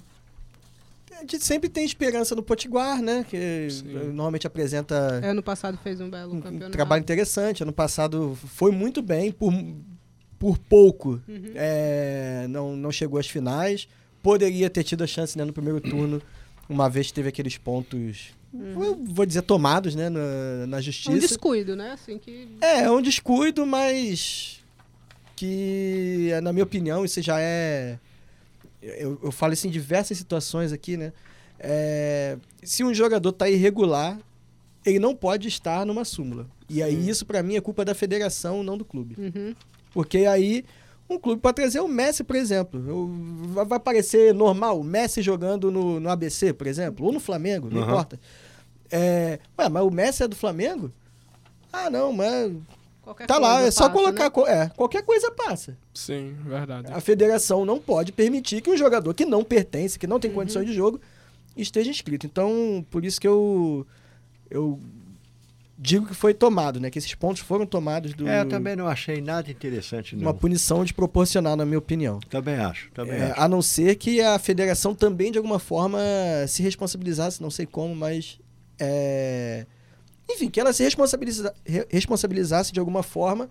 gente sempre tem esperança no Potiguar, né? Que normalmente apresenta É, ano passado fez um belo um, um campeonato. trabalho interessante. Ano passado foi muito bem, por, por pouco Uhum. é, não, não chegou às finais. Poderia ter tido a chance né, no primeiro turno, uma vez que teve aqueles pontos, eu vou dizer, tomados né, na, na É um justiça. descuido, né? Assim que. É, é um descuido, mas que, na minha opinião, isso já é. Eu, eu falo isso em diversas situações aqui, né? É, se um jogador tá irregular, ele não pode estar numa súmula. E aí, isso pra mim é culpa da federação, não do clube. Uhum. Porque aí, um clube pode trazer o Messi, por exemplo. Eu- vai- parecer normal, o Messi jogando no, no ABC, por exemplo, ou no Flamengo, não Aham. importa. É, ué, mas o Messi é do Flamengo? Ah, não, mas Qualquer Tá lá, é só passa, colocar. né? É, qualquer coisa passa. Sim, verdade. A federação não pode permitir que um jogador que não pertence, que não tem Uhum. condições de jogo, esteja inscrito. Então, por isso que eu. Eu digo que foi tomado, né? Que esses pontos foram tomados do. É, eu também não achei nada interessante, não. Uma punição desproporcional, na minha opinião. Também acho, também É, acho. a não ser que a federação também, de alguma forma, se responsabilizasse, não sei como, mas. é, Enfim, que ela se responsabiliza... re- responsabilizasse de alguma forma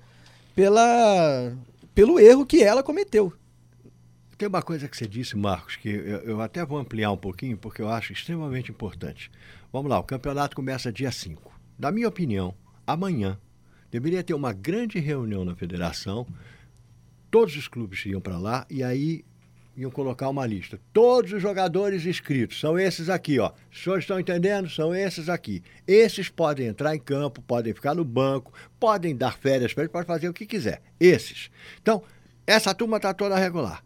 pela... pelo erro que ela cometeu. Tem uma coisa que você disse, Marcos, que eu, eu até vou ampliar um pouquinho, porque eu acho extremamente importante. Vamos lá, o campeonato começa dia 5. Na minha opinião, amanhã deveria ter uma grande reunião na federação, todos os clubes iam para lá e aí iam colocar uma lista. Todos os jogadores inscritos são esses aqui, ó. Os senhores estão entendendo? São esses aqui. Esses podem entrar em campo, podem ficar no banco, podem dar férias para eles, podem fazer o que quiser. Esses. Então, essa turma está toda regular.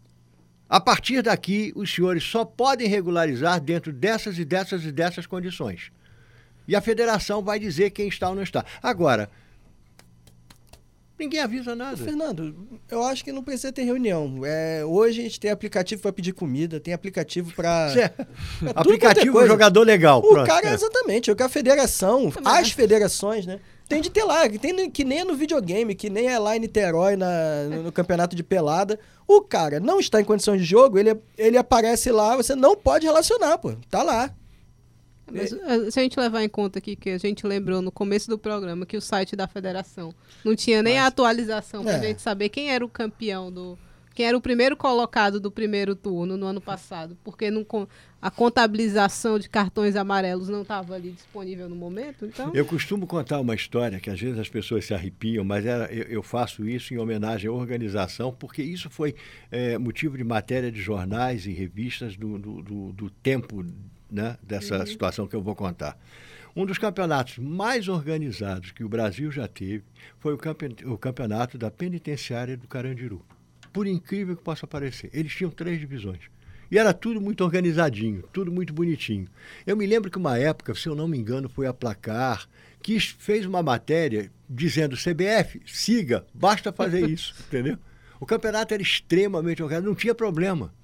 A partir daqui, os senhores só podem regularizar dentro dessas e dessas e dessas condições. E a federação vai dizer quem está ou não está. Agora, ninguém avisa nada. Fernando, eu acho que não precisa ter reunião. É, hoje a gente tem aplicativo para pedir comida, tem aplicativo para. É Aplicativo coisa. jogador legal. O pronto. cara, exatamente, é o que a federação, as federações, né? Tem de ter lá, que, tem, que nem é no videogame, que nem é lá em Niterói, na, no, no campeonato de pelada. O cara não está em condições de jogo, ele, ele aparece lá, você não pode relacionar, pô. Tá lá. Mas, eh, se a gente levar em conta aqui que a gente lembrou no começo do programa que o site da federação não tinha nem a atualização pra É. gente saber quem era o campeão do. Quem era o primeiro colocado do primeiro turno no ano passado, porque não, a contabilização de cartões amarelos não estava ali disponível no momento, então. Eu costumo contar uma história que às vezes as pessoas se arrepiam, mas era, eu, eu faço isso em homenagem à organização, porque isso foi eh, motivo de matéria de jornais e revistas do, do, do- do tempo né, dessa situação que eu vou contar. Um dos campeonatos mais organizados que o Brasil já teve foi o, campe- o campeonato da penitenciária do Carandiru. Por incrível que possa parecer, eles tinham três divisões. E era tudo muito organizadinho, tudo muito bonitinho. Eu me lembro que uma época, se eu não me engano, foi a Placar, que fez uma matéria dizendo CBF, siga, basta fazer isso, entendeu? O campeonato era extremamente organizado, não tinha problema.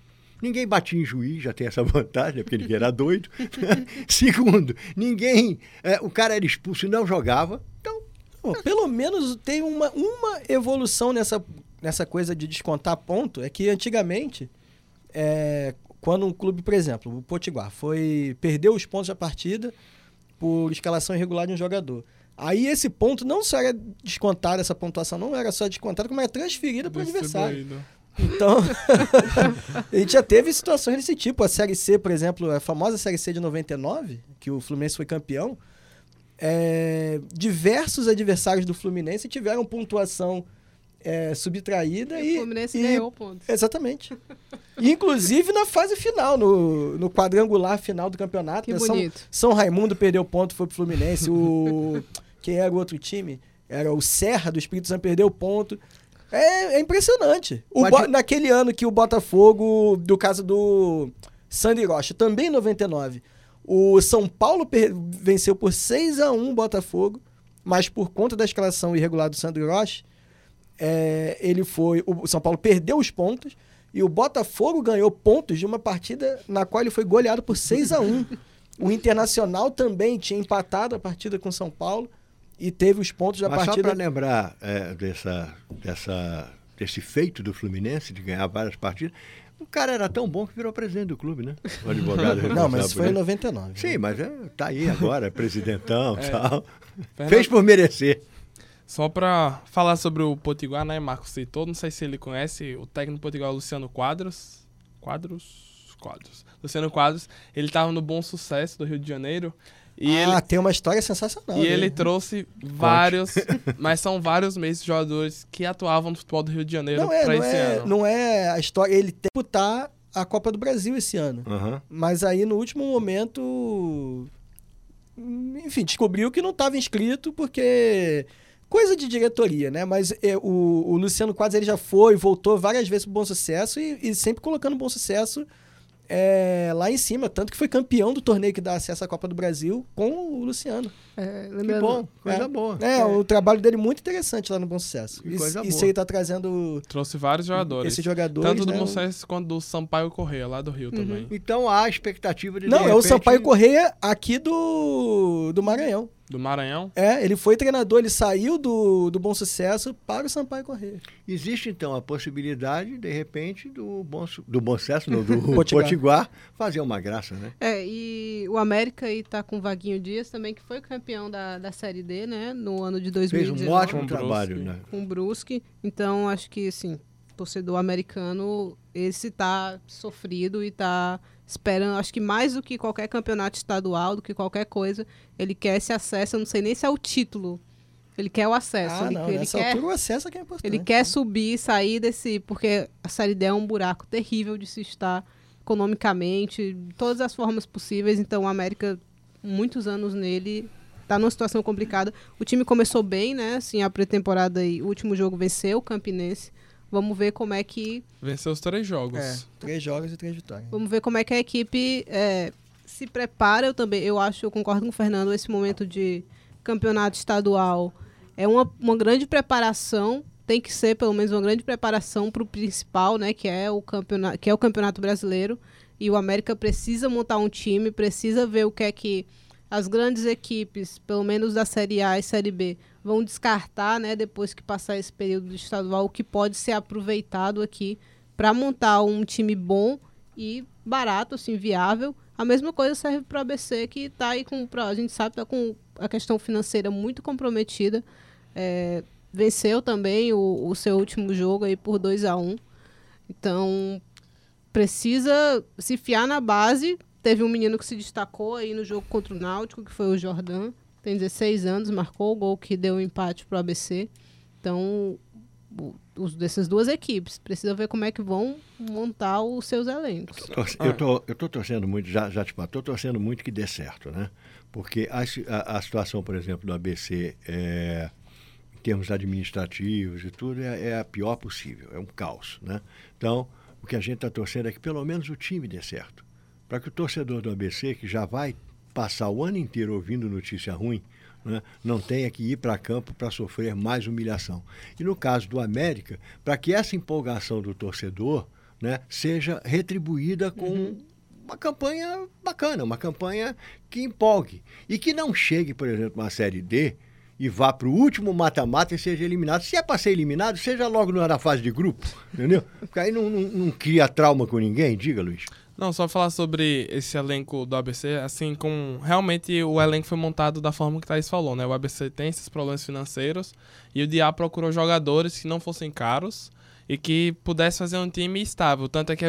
Ninguém batia em juiz, já tem essa vantagem, né, porque ninguém era doido. Segundo, ninguém. é, o cara era expulso e não jogava. Então, Pô, pelo menos tem uma, uma evolução nessa, nessa coisa de descontar ponto. É que antigamente, é, quando um clube, por exemplo, o Potiguar, foi perdeu os pontos da partida por escalação irregular de um jogador. Aí esse ponto não só era descontado, essa pontuação não era só descontada, como era transferida para o adversário. Então, a gente já teve situações desse tipo. A Série C, por exemplo, a famosa Série C de 99, que o Fluminense foi campeão, é, diversos adversários do Fluminense tiveram pontuação é, subtraída E e, o Fluminense e- ganhou pontos. Exatamente. Inclusive na fase final, no, no quadrangular final do campeonato. Que né? São. São Raimundo perdeu ponto, foi pro Fluminense. O, quem era o outro time? Era o Serra do Espírito Santo, perdeu ponto. É, é impressionante. O Mas Bo- de- Naquele ano que o Botafogo, do caso do Sandy Rocha, também em 99, o São Paulo venceu por 6 a 1 o Botafogo, mas por conta da escalação irregular do Sandro Rocha, é, ele foi. O São Paulo perdeu os pontos e o Botafogo ganhou pontos de uma partida na qual ele foi goleado por 6 a 1 O Internacional também tinha empatado a partida com o São Paulo e teve os pontos da mas só partida. para lembrar é, dessa, dessa desse feito do Fluminense, de ganhar várias partidas. O cara era tão bom que virou presidente do clube, né? O advogado. Não, mas isso foi em ele. 99. Sim, mas é, tá aí agora, é presidentão e É. tal. Fernando- Fez por merecer. Só pra falar sobre o Potiguar, né? Marcos citou, não sei se ele conhece, o técnico do Potiguar, Luciano Quadros. Quadros? Quadros. Luciano Quadros, ele tava no Bom Sucesso do Rio de Janeiro. E ah, ele, tem uma história sensacional. e né? ele trouxe vários, mas são vários meses jogadores que atuavam no futebol do Rio de Janeiro não é, pra não esse é, ano. não é a história. Ele tem que disputar a Copa do Brasil esse ano. Aham. Mas aí no último momento, enfim, descobriu que não estava inscrito porque coisa de diretoria, né? Mas é, o, o Luciano Quadros ele já foi, voltou várias vezes pro Bom Sucesso e, e sempre colocando Bom Sucesso é, lá em cima, tanto que foi campeão do torneio que dá acesso à Copa do Brasil com o Luciano. É, Que bom, coisa É. boa. É, o trabalho dele muito interessante lá no Bom Sucesso. Que E, coisa se boa. ele tá trazendo Trouxe vários jogadores. esses jogadores, Tanto do né? Bom Sucesso quanto do Sampaio Correia, lá do Rio também. Então há expectativa de. Não, de é o repente, Sampaio Correia aqui do, do Maranhão. Do Maranhão. É, ele foi treinador, ele saiu do, do Bom Sucesso para o Sampaio Correia. Existe então a possibilidade, de repente, do bom, do bom sucesso, não, do Potiguar. Potiguar fazer uma graça, né? É, e o América aí tá com o Vaguinho Dias também, que foi campeão da, da Série D, né? No ano de Fez 2019. um ótimo trabalho, Brusque. né? com o Brusque. Então, acho que, assim, torcedor americano, esse tá sofrido e tá esperando, acho que mais do que qualquer campeonato estadual, do que qualquer coisa, ele quer esse acesso, eu não sei nem se é o título. Ele quer o acesso. ah, ele, não, ele nessa quer, altura o acesso é que é importante. ele quer subir, sair desse. Porque a Série D é um buraco terrível de se estar economicamente, de todas as formas possíveis. Então, o América, muitos anos nele, tá numa situação complicada. O time começou bem, né? Assim, a pré-temporada e o último jogo venceu o Campinense. Vamos ver como é que. Venceu os três jogos. É, três jogos e três vitórias. Vamos ver como é que a equipe é, se prepara. Eu também, eu acho, eu concordo com o Fernando, esse momento de campeonato estadual é uma, uma grande preparação. Tem que ser pelo menos uma grande preparação para o principal, né? Que é o campeonato, que é o campeonato brasileiro. E o América precisa montar um time, precisa ver o que é que as grandes equipes, pelo menos da Série A e Série B, vão descartar, né? Depois que passar esse período de estadual, o que pode ser aproveitado aqui para montar um time bom e barato, assim, viável. A mesma coisa serve para o ABC, que está aí com, pra- a gente sabe, está com a questão financeira muito comprometida. É, venceu também o, o seu último jogo aí por 2 a 1 Então, precisa se fiar na base. Teve um menino que se destacou aí no jogo contra o Náutico, que foi o Jordan. Tem 16 anos, marcou o gol que deu o empate para o ABC. Então, os dessas duas equipes, precisa ver como é que vão montar os seus elencos. Torce- Eu tô, eu tô torcendo muito, já, já te falo, tô torcendo muito que dê certo, né? Porque a, a, a situação, por exemplo, do ABC, é, em termos administrativos e tudo, é, é a pior possível, é um caos, né? Então, o que a gente está torcendo é que pelo menos o time dê certo. Para que o torcedor do ABC, que já vai passar o ano inteiro ouvindo notícia ruim, né, não tenha que ir para campo para sofrer mais humilhação. E no caso do América, para que essa empolgação do torcedor né, seja retribuída com uma campanha bacana, uma campanha que empolgue. E que não chegue, por exemplo, uma Série D e vá para o último mata-mata e seja eliminado. Se é para ser eliminado, seja logo na fase de grupo, entendeu? Porque aí não, não, não cria trauma com ninguém, diga, Luiz. Não, só falar sobre esse elenco do ABC, assim, com realmente o elenco foi montado da forma que o Thaís falou, né? O ABC tem esses problemas financeiros e o Diá procurou jogadores que não fossem caros e que pudesse fazer um time estável. Tanto é que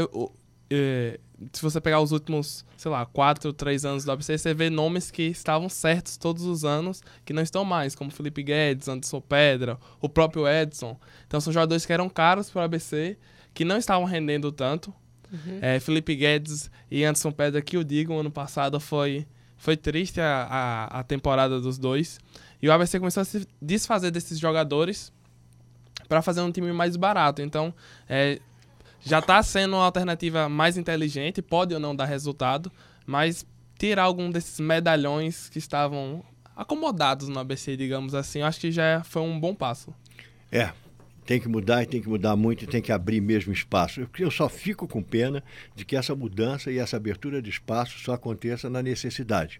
eh, se você pegar os últimos, sei lá, quatro, três anos do ABC, você vê nomes que estavam certos todos os anos, que não estão mais, como Felipe Guedes, Anderson Pedra, o próprio Edson. Então são jogadores que eram caros para o ABC, que não estavam rendendo tanto. É, Felipe Guedes e Anderson Pedra, que o digo, ano passado foi, foi triste a, a, a temporada dos dois. E o ABC começou a se desfazer desses jogadores para fazer um time mais barato. Então, é, já está sendo uma alternativa mais inteligente, pode ou não dar resultado, mas tirar algum desses medalhões que estavam acomodados no ABC, digamos assim, eu acho que já foi um bom passo. É, tem que mudar e tem que mudar muito e tem que abrir mesmo espaço. Eu, eu só fico com pena de que essa mudança e essa abertura de espaço só aconteça na necessidade.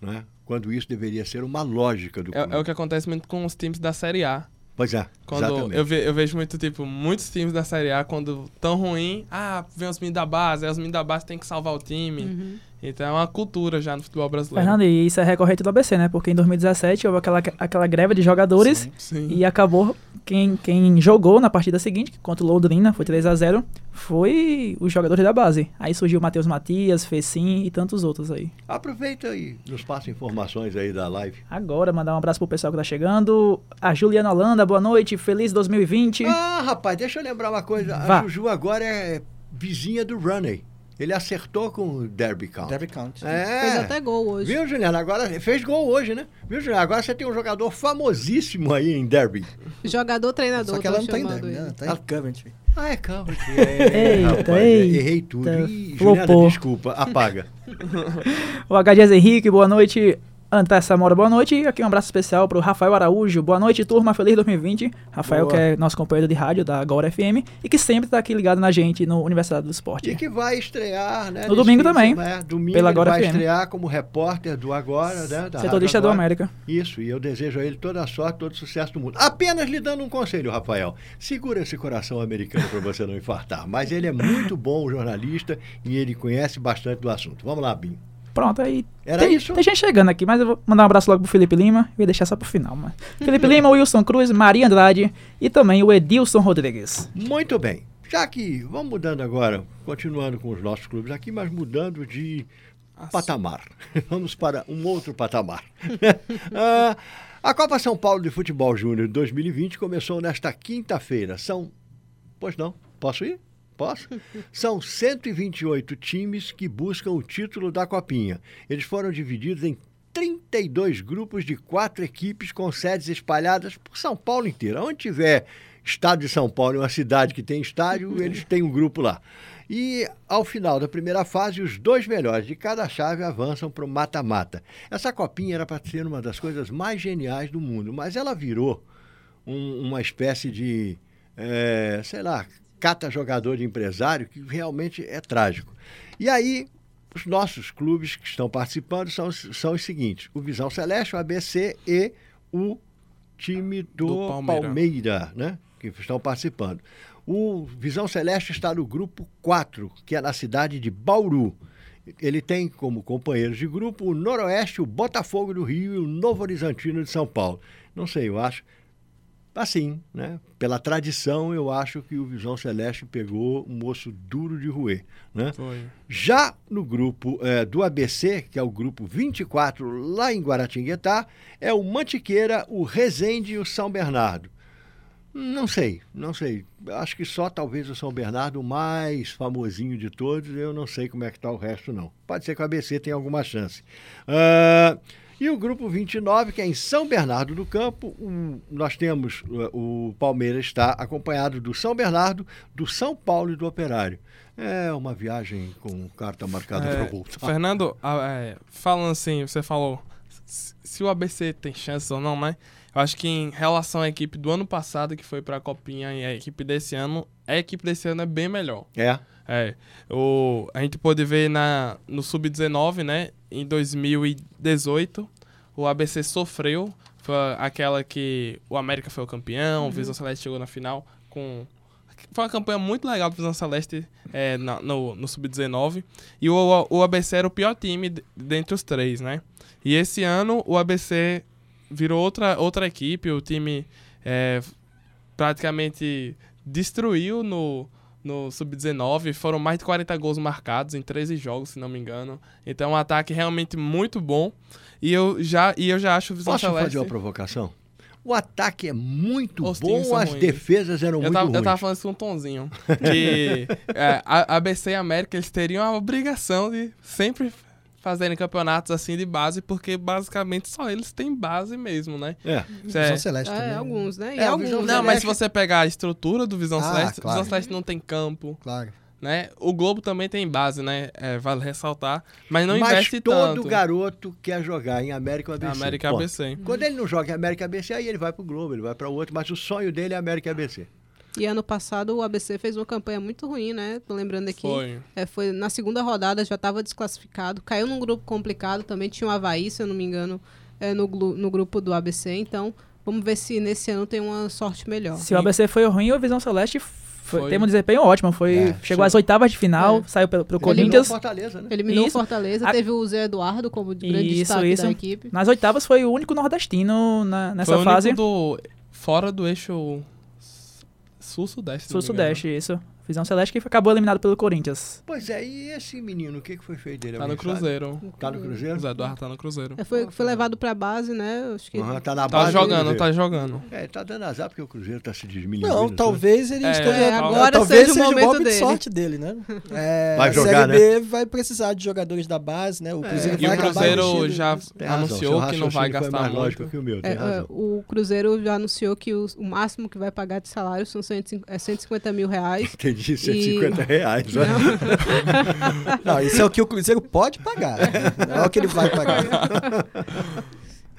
Né? Quando isso deveria ser uma lógica do É, clube. é o que acontece muito com os times da Série A. Pois é, Quando exatamente. eu, ve- eu vejo muito, tipo, muitos times da Série A, quando tão ruim, ah, vem os meninos da base, aí os meninos da base tem que salvar o time. Uhum. Então é uma cultura já no futebol brasileiro. Fernando, e isso é recorrente do ABC, né? Porque em 2017 houve aquela, aquela greve de jogadores Sim. e acabou quem, quem jogou na partida seguinte, contra o Londrina, foi 3 a 0 foi os jogadores da base. Aí surgiu o Matheus Matias, Fecim e tantos outros aí. Aproveita e nos passa informações aí da live. Agora, mandar um abraço pro pessoal que tá chegando. A Juliana Holanda, boa noite, feliz 2020. Ah, rapaz, deixa eu lembrar uma coisa. Vá. A Juju agora é vizinha do Roney. Ele acertou com o Derby County. Derby County. É. Fez até gol hoje. Viu, Juliana? Agora fez gol hoje, né? Viu, Juliana? Agora você tem um jogador famosíssimo aí em Derby. Jogador, treinador, Só que ela não tá em Derby, né? Tá em Coventry. Ah, é Coventry. É, Eita, rapaz, eita, errei tudo. Ih, flopou. Juliana, desculpa, apaga. O HDS Henrique, boa noite. Anta Samora, boa noite. E aqui um abraço especial pro Rafael Araújo. Boa noite, turma. Feliz 2020. Rafael, Boa. que é nosso companheiro de rádio da Agora FM e que sempre tá aqui ligado na gente no Universidade do E Esporte. que vai estrear, né? No domingo também, semana. É, domingo pela ele Agora vai FM. estrear como repórter do Agora, né? Da Setorista do. América. Isso, e eu desejo a ele toda a sorte, todo o sucesso do mundo. Apenas lhe dando um conselho, Rafael. Segura esse coração americano para você não infartar. Mas ele é muito bom jornalista e ele conhece bastante do assunto. Vamos lá, Bim. Pronto, aí. Era tem, isso? Tem gente chegando aqui, mas eu vou mandar um abraço logo pro Felipe Lima. Eu ia deixar só pro final, mas. Felipe Lima, Wilson Cruz, Maria Andrade e também o Edilson Rodrigues. Muito bem. Já que vamos mudando agora, continuando com os nossos clubes aqui, mas mudando de patamar. Vamos para um outro patamar. Ah, a Copa São Paulo de Futebol Júnior 2020 começou nesta quinta-feira. São. Pois não? Posso ir? Posso? São 128 times que buscam o título da Copinha. Eles foram divididos em 32 grupos de quatro equipes com sedes espalhadas por São Paulo inteira. Onde tiver estado de São Paulo, uma cidade que tem estádio, eles têm um grupo lá. E ao final da primeira fase, os dois melhores de cada chave avançam para o mata-mata. Essa copinha era para ser uma das coisas mais geniais do mundo, mas ela virou um- uma espécie de, é, sei lá, cata jogador de empresário que realmente é trágico. E aí, os nossos clubes que estão participando são, os- são os seguintes: o Visão Celeste, o ABC e o time do, Do Palmeira. Palmeira, né? Que estão participando. O Visão Celeste está no grupo 4, que é na cidade de Bauru. Ele tem como companheiros de grupo o Noroeste, o Botafogo do Rio e o Novo Horizontino de São Paulo. Não sei, eu acho. Assim, né? Pela tradição, eu acho que o Visão Celeste pegou um moço duro de roer, né? Foi. Já no grupo eh, do ABC, que é o grupo 24, lá em Guaratinguetá, é o Mantiqueira, o Resende e o São Bernardo. Não sei, não sei. Acho que só talvez o São Bernardo, o mais famosinho de todos, eu não sei como é que está o resto, não. Pode ser que o ABC tenha alguma chance. Ah, e o grupo 29, que é em São Bernardo do Campo, o- nós temos uh, o Palmeiras está acompanhado do São Bernardo, do São Paulo e do Operário. É uma viagem com carta marcada É, para voltar. Fernando, a- é, falando assim, você falou se o ABC tem chances ou não, né? Eu acho que em relação à equipe do ano passado, que foi pra Copinha, e a equipe desse ano, a equipe desse ano é bem melhor. É, É, o, a gente pôde ver na, no Sub-19, né? Em 2018, o ABC sofreu. Foi aquela que o América foi o campeão, o Visão Celeste chegou na final com... Foi uma campanha muito legal do Visão Celeste é, na- no, no Sub-19. E o, o ABC era o pior time de- dentre os três, né? E esse ano o ABC virou outra, outra equipe, o time é, praticamente destruiu no, no Sub-19. Foram mais de 40 gols marcados em 13 jogos, se não me engano. Então, um ataque realmente muito bom. E eu já, e eu já acho o Visão Posso Celeste... fazer uma provocação? O ataque é muito Os bom, as ruins. defesas eram Eu muito tava, ruins. eu tava falando isso com um tonzinho. Que é, a ABC e a América eles teriam a obrigação de sempre fazerem campeonatos assim de base, porque basicamente só eles têm base mesmo, né? É, Cê- Visão Celeste É, também. alguns, né? E É, alguns. Não, mas se você pegar a estrutura do Visão Ah, Celeste, o claro. Visão Celeste não tem campo, Claro. né? O Globo também tem base, né? É, vale ressaltar. Mas não Mas investe todo tanto. garoto quer jogar em América ou ABC. América Ponto. ABC. Quando ele não joga em América ABC, aí ele vai pro Globo, ele vai para outro, mas o sonho dele é América ABC. E ano passado o ABC fez uma campanha muito ruim, né? Tô lembrando aqui. Foi. É, foi na segunda rodada, já estava desclassificado. Caiu num grupo complicado, também tinha o Havaí, se eu não me engano, é, no, no grupo do ABC. Então, Vamos ver se nesse ano tem uma sorte melhor. Se o ABC foi ruim, o Visão Celeste foi, Foi. teve um desempenho ótimo. Foi, É, chegou às oitavas de final, É. saiu pelo, pelo Eliminou Corinthians. Fortaleza, né? Eliminou o Isso. Fortaleza, A- teve o Zé Eduardo como grande Isso, destaque isso. da equipe. Nas oitavas foi o único nordestino na- nessa Foi o único fase. do fora do eixo sul-sudeste. Sul-Sudeste, isso. Visão Celeste que acabou eliminado pelo Corinthians. Pois é, e esse menino, o que, que foi feito dele? Tá no sabe? Cruzeiro. Tá no Cruzeiro? O Zé Eduardo tá no Cruzeiro. É, Foi, foi levado pra base, né? Acho que Aham, tá na Tá base do jogando, tá jogando. É, tá dando azar porque o Cruzeiro tá se desmilhando. Não, talvez ele É, esteja. é, agora talvez seja o momento golpe de dele. sorte dele, né? É, Vai a jogar, Série B vai precisar de jogadores da base, né? O É, Cruzeiro E vai o Cruzeiro já razão, anunciou que não vai gastar mais muito. lógico que o meu, tem É, é, razão. o Cruzeiro já anunciou que os- o máximo que vai pagar de salário são 150 é 150 mil reais. Entendi, 150 reais. né? Não, isso é o que o Cruzeiro pode pagar. Não é o que ele vai pagar.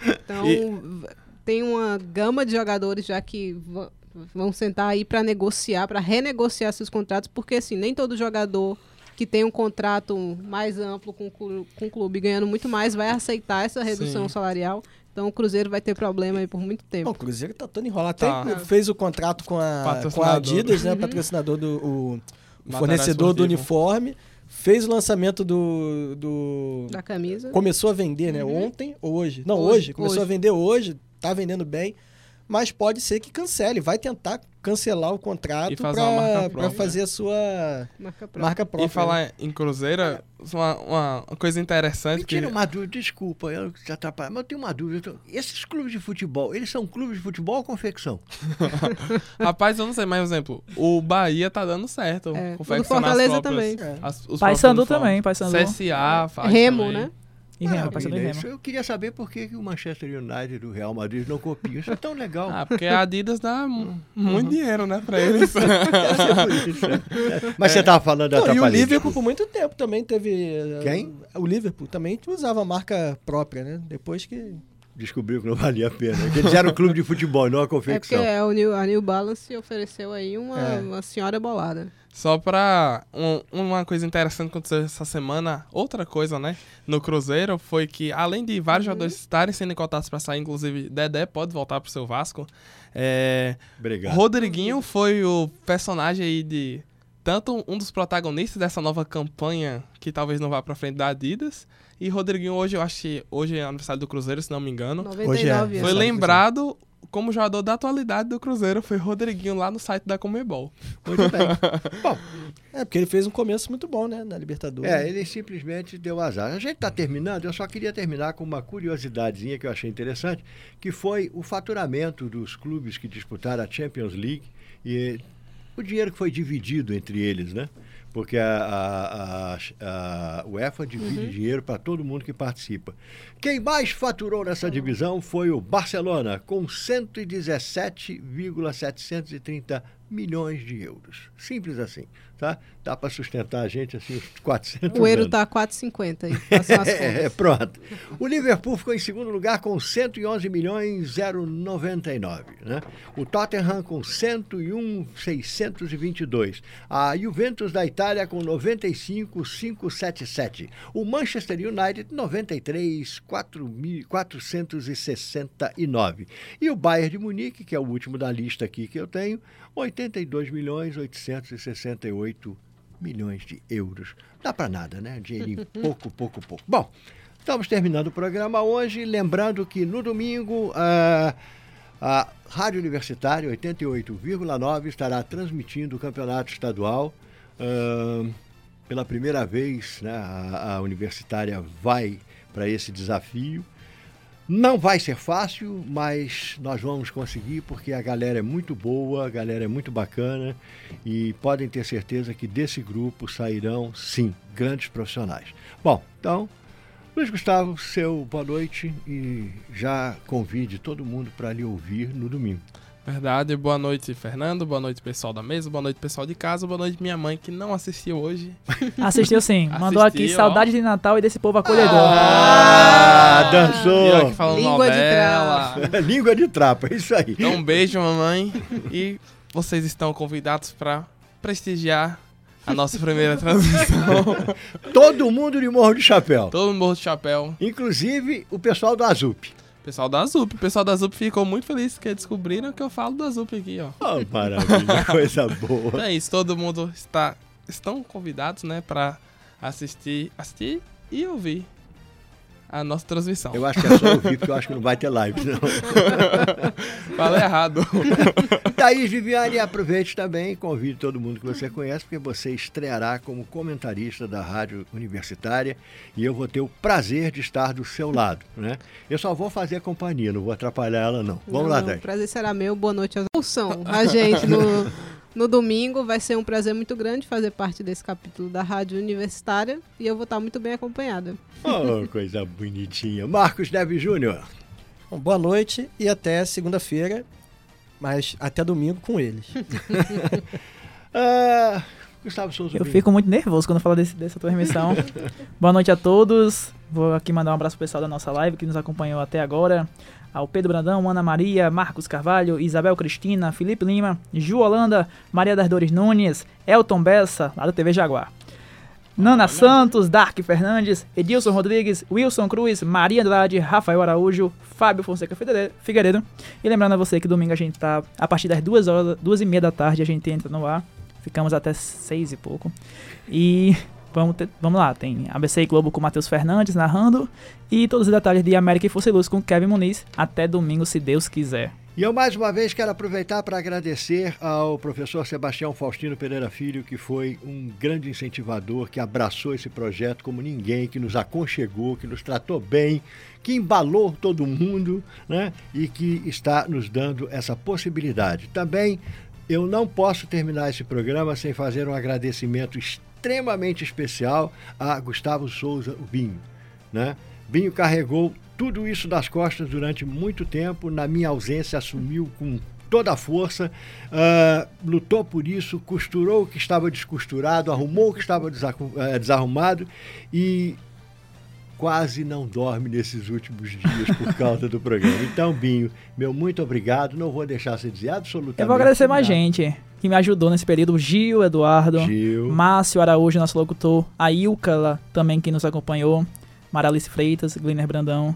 Então, v- tem uma gama de jogadores já que vão sentar aí para negociar, para renegociar seus contratos, porque assim, nem todo jogador que tem um contrato mais amplo com com o clube ganhando muito mais vai aceitar essa redução Sim. salarial. Então o Cruzeiro vai ter problema aí por muito Bom, tempo. o Cruzeiro tá todo enrolado. Até Tá. fez o contrato com a, com a. Adidas, né? Patrocinador do. O, o fornecedor do uniforme. Fez o lançamento do. do Da camisa. começou a vender, né? Ontem ou hoje? Não, Hoje, hoje. Começou hoje. a vender hoje, tá vendendo bem. Mas pode ser que cancele. Vai tentar cancelar o contrato para fazer a sua Marca própria. marca própria. E falar em Cruzeiro, uma, uma coisa interessante Me que tira uma dúvida, desculpa, eu te atrapalho, mas eu tenho uma dúvida. Esses clubes de futebol, eles são clubes de futebol ou confecção? Rapaz, eu não sei, mas por exemplo, o Bahia tá dando certo. É, o Fortaleza próprias- também. É. as- os Paysandu também. Paysandu. CSA faz Remo, também. né? E Maravilha, passando em Remo. isso eu queria saber por que o Manchester United e o Real Madrid não copiam. Isso é tão legal. Ah, porque a Adidas dá Uhum. muito dinheiro, né, pra eles. Mas você estava falando da e o. Liverpool por muito tempo também teve. eh, Quem? O Liverpool também usava a marca própria, né? Depois que. Descobriu que não valia a pena. Que eles eram um clube de futebol, não a É porque confecção. é, o New, a New Balance ofereceu aí uma, É. uma senhora bolada. Só pra um- uma coisa interessante que aconteceu essa semana, outra coisa, né, no Cruzeiro, foi que além de vários jogadores estarem sendo cotados pra sair, inclusive Dedé pode voltar pro seu Vasco, é, Obrigado. Rodriguinho foi o personagem aí de tanto um dos protagonistas dessa nova campanha que talvez não vá pra frente da Adidas, e Rodriguinho hoje, eu acho que hoje é aniversário do Cruzeiro, se não me engano, 99 Hoje é. anos. foi lembrado como jogador da atualidade do Cruzeiro, foi Rodriguinho lá no site da Comebol. Muito bem. Bom, É, porque ele fez um começo muito bom, né? Na Libertadores. é, ele simplesmente deu azar. A gente está terminando, eu só queria terminar com uma curiosidadezinha que eu achei interessante, que foi o faturamento dos clubes que disputaram a Champions League e o dinheiro que foi dividido entre eles, né? Porque a, a, a, UEFA divide dinheiro para todo mundo que participa. Quem mais faturou nessa divisão foi o Barcelona, com 117,730 milhões de euros. Simples assim, tá? Dá para sustentar a gente assim uns 400 O euro anos. tá 4,50 aí. É, contas. pronto. O Liverpool ficou em segundo lugar com 111 milhões 099, né? O Tottenham com 101 622. A Juventus da Itália com 95 577. O Manchester United 93 469. E o Bayern de Munique, que é o último da lista aqui que eu tenho, 82 milhões 868 milhões de euros. Dá para nada, né? Dinheirinho pouco, pouco, pouco. Bom, estamos terminando o programa hoje. Lembrando que no domingo a, a Rádio Universitária 88,9 estará transmitindo o campeonato estadual. Pela primeira vez, né, a, a Universitária vai para esse desafio. Não vai ser fácil, mas nós vamos conseguir porque a galera é muito boa, a galera é muito bacana e podem ter certeza que desse grupo sairão, sim, grandes profissionais. Bom, então, Luiz Gustavo, seu boa noite e já convide todo mundo para lhe ouvir no domingo. Verdade, boa noite, Fernando. Boa noite, pessoal da mesa. Boa noite, pessoal de casa. Boa noite, minha mãe, que não assistiu hoje. Assistiu sim. Mandou aqui Assistiu, saudade de Natal e desse povo acolhedor. Ah, dançou! Aqui falando Língua de novela. Língua de trapo, é isso aí. Então, um beijo, mamãe. E vocês estão convidados para prestigiar a nossa primeira transmissão. Todo mundo de Morro de Chapéu, Todo mundo de chapéu. inclusive o pessoal do Azup. Pessoal da ZUP. O pessoal da ZUP ficou muito feliz que descobriram que eu falo da ZUP aqui, ó. Oh, maravilha, coisa boa. Então é isso, todo mundo está estão convidados, né, para assistir, assistir e ouvir a nossa transmissão. Eu acho que é só ouvir, porque eu acho que não vai ter live, não. Falei errado. Thaís Viviane, aproveite também, convide todo mundo que você conhece, porque você estreará como comentarista da Rádio Universitária e eu vou ter o prazer de estar do seu lado, né? Eu só vou fazer companhia, não vou atrapalhar ela, não. Vamos Não, lá, Thaís. O prazer será meu. Boa noite ouçam a gente no, no domingo. Vai ser um prazer muito grande fazer parte desse capítulo da Rádio Universitária e eu vou estar muito bem acompanhada. Oh, coisa bonitinha. Marcos Neves Júnior. Bom, boa noite e até segunda-feira, mas até domingo com eles. Ah, Gustavo Souza. Eu fico muito nervoso quando falo desse, dessa transmissão. Boa noite a todos. Vou aqui mandar um abraço pro pessoal da nossa live que nos acompanhou até agora. Ao Pedro Brandão, Ana Maria, Marcos Carvalho, Isabel Cristina, Felipe Lima, Ju Holanda, Maria das Dores Nunes, Elton Bessa, lá da TV Jaguar. Nana Santos, Dark Fernandes, Edilson Rodrigues, Wilson Cruz, Maria Andrade, Rafael Araújo, Fábio Fonseca Figueiredo. E lembrando a você que domingo a gente tá, a partir das duas horas, duas e meia da tarde, a gente entra no ar. Ficamos até seis e pouco. E vamos, ter- vamos lá, tem ABC e Globo com Matheus Fernandes narrando. E todos os detalhes de América e Força e Luz com Kevin Muniz. Até domingo, se Deus quiser. E eu mais uma vez quero aproveitar para agradecer ao professor Sebastião Faustino Pereira Filho, que foi um grande incentivador, que abraçou esse projeto como ninguém, que nos aconchegou, que nos tratou bem, que embalou todo mundo, né? E que está nos dando essa possibilidade. Também eu não posso terminar esse programa sem fazer um agradecimento extremamente especial a Gustavo Souza, o Binho, né? Binho carregou tudo isso das costas durante muito tempo. Na minha ausência, assumiu com toda a força, ah, lutou por isso, costurou o que estava descosturado, arrumou o que estava eh, desarrumado e quase não dorme nesses últimos dias por causa do programa. Então, Binho, meu muito obrigado. Não vou deixar você dizer absolutamente Eu vou agradecer mais nada. gente que me ajudou nesse período. Gil, Eduardo, Gil. Márcio Araújo, nosso locutor. A Ilka também que nos acompanhou. Maralice Freitas, Gliner Brandão.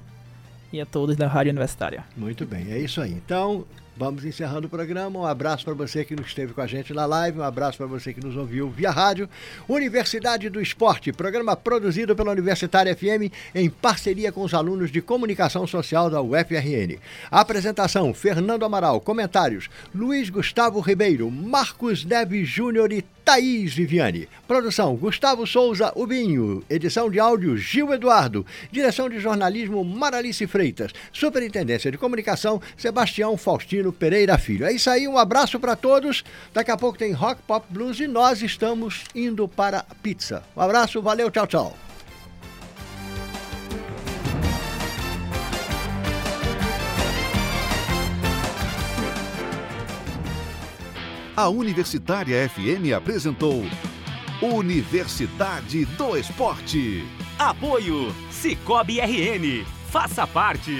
E a todos da Rádio Universitária. Muito bem, é isso aí. Então, vamos encerrando o programa. Um abraço para você que esteve com a gente na live, um abraço para você que nos ouviu via rádio. Universidade do Esporte, programa produzido pela Universitária FM em parceria com os alunos de Comunicação Social da UFRN. Apresentação: Fernando Amaral. Comentários: Luiz Gustavo Ribeiro, Marcos Neves Júnior e Thaís Viviane. Produção: Gustavo Souza Ubinho. Edição de áudio: Gil Eduardo. Direção de jornalismo: Maralice Freitas. Superintendência de comunicação: Sebastião Faustino Pereira Filho. É isso aí, um abraço para todos. Daqui a pouco tem Rock Pop Blues e nós estamos indo para a pizza. Um abraço, valeu, tchau, tchau. A Universitária FM apresentou Universidade do Esporte. Apoio Cicobi RN. Faça parte.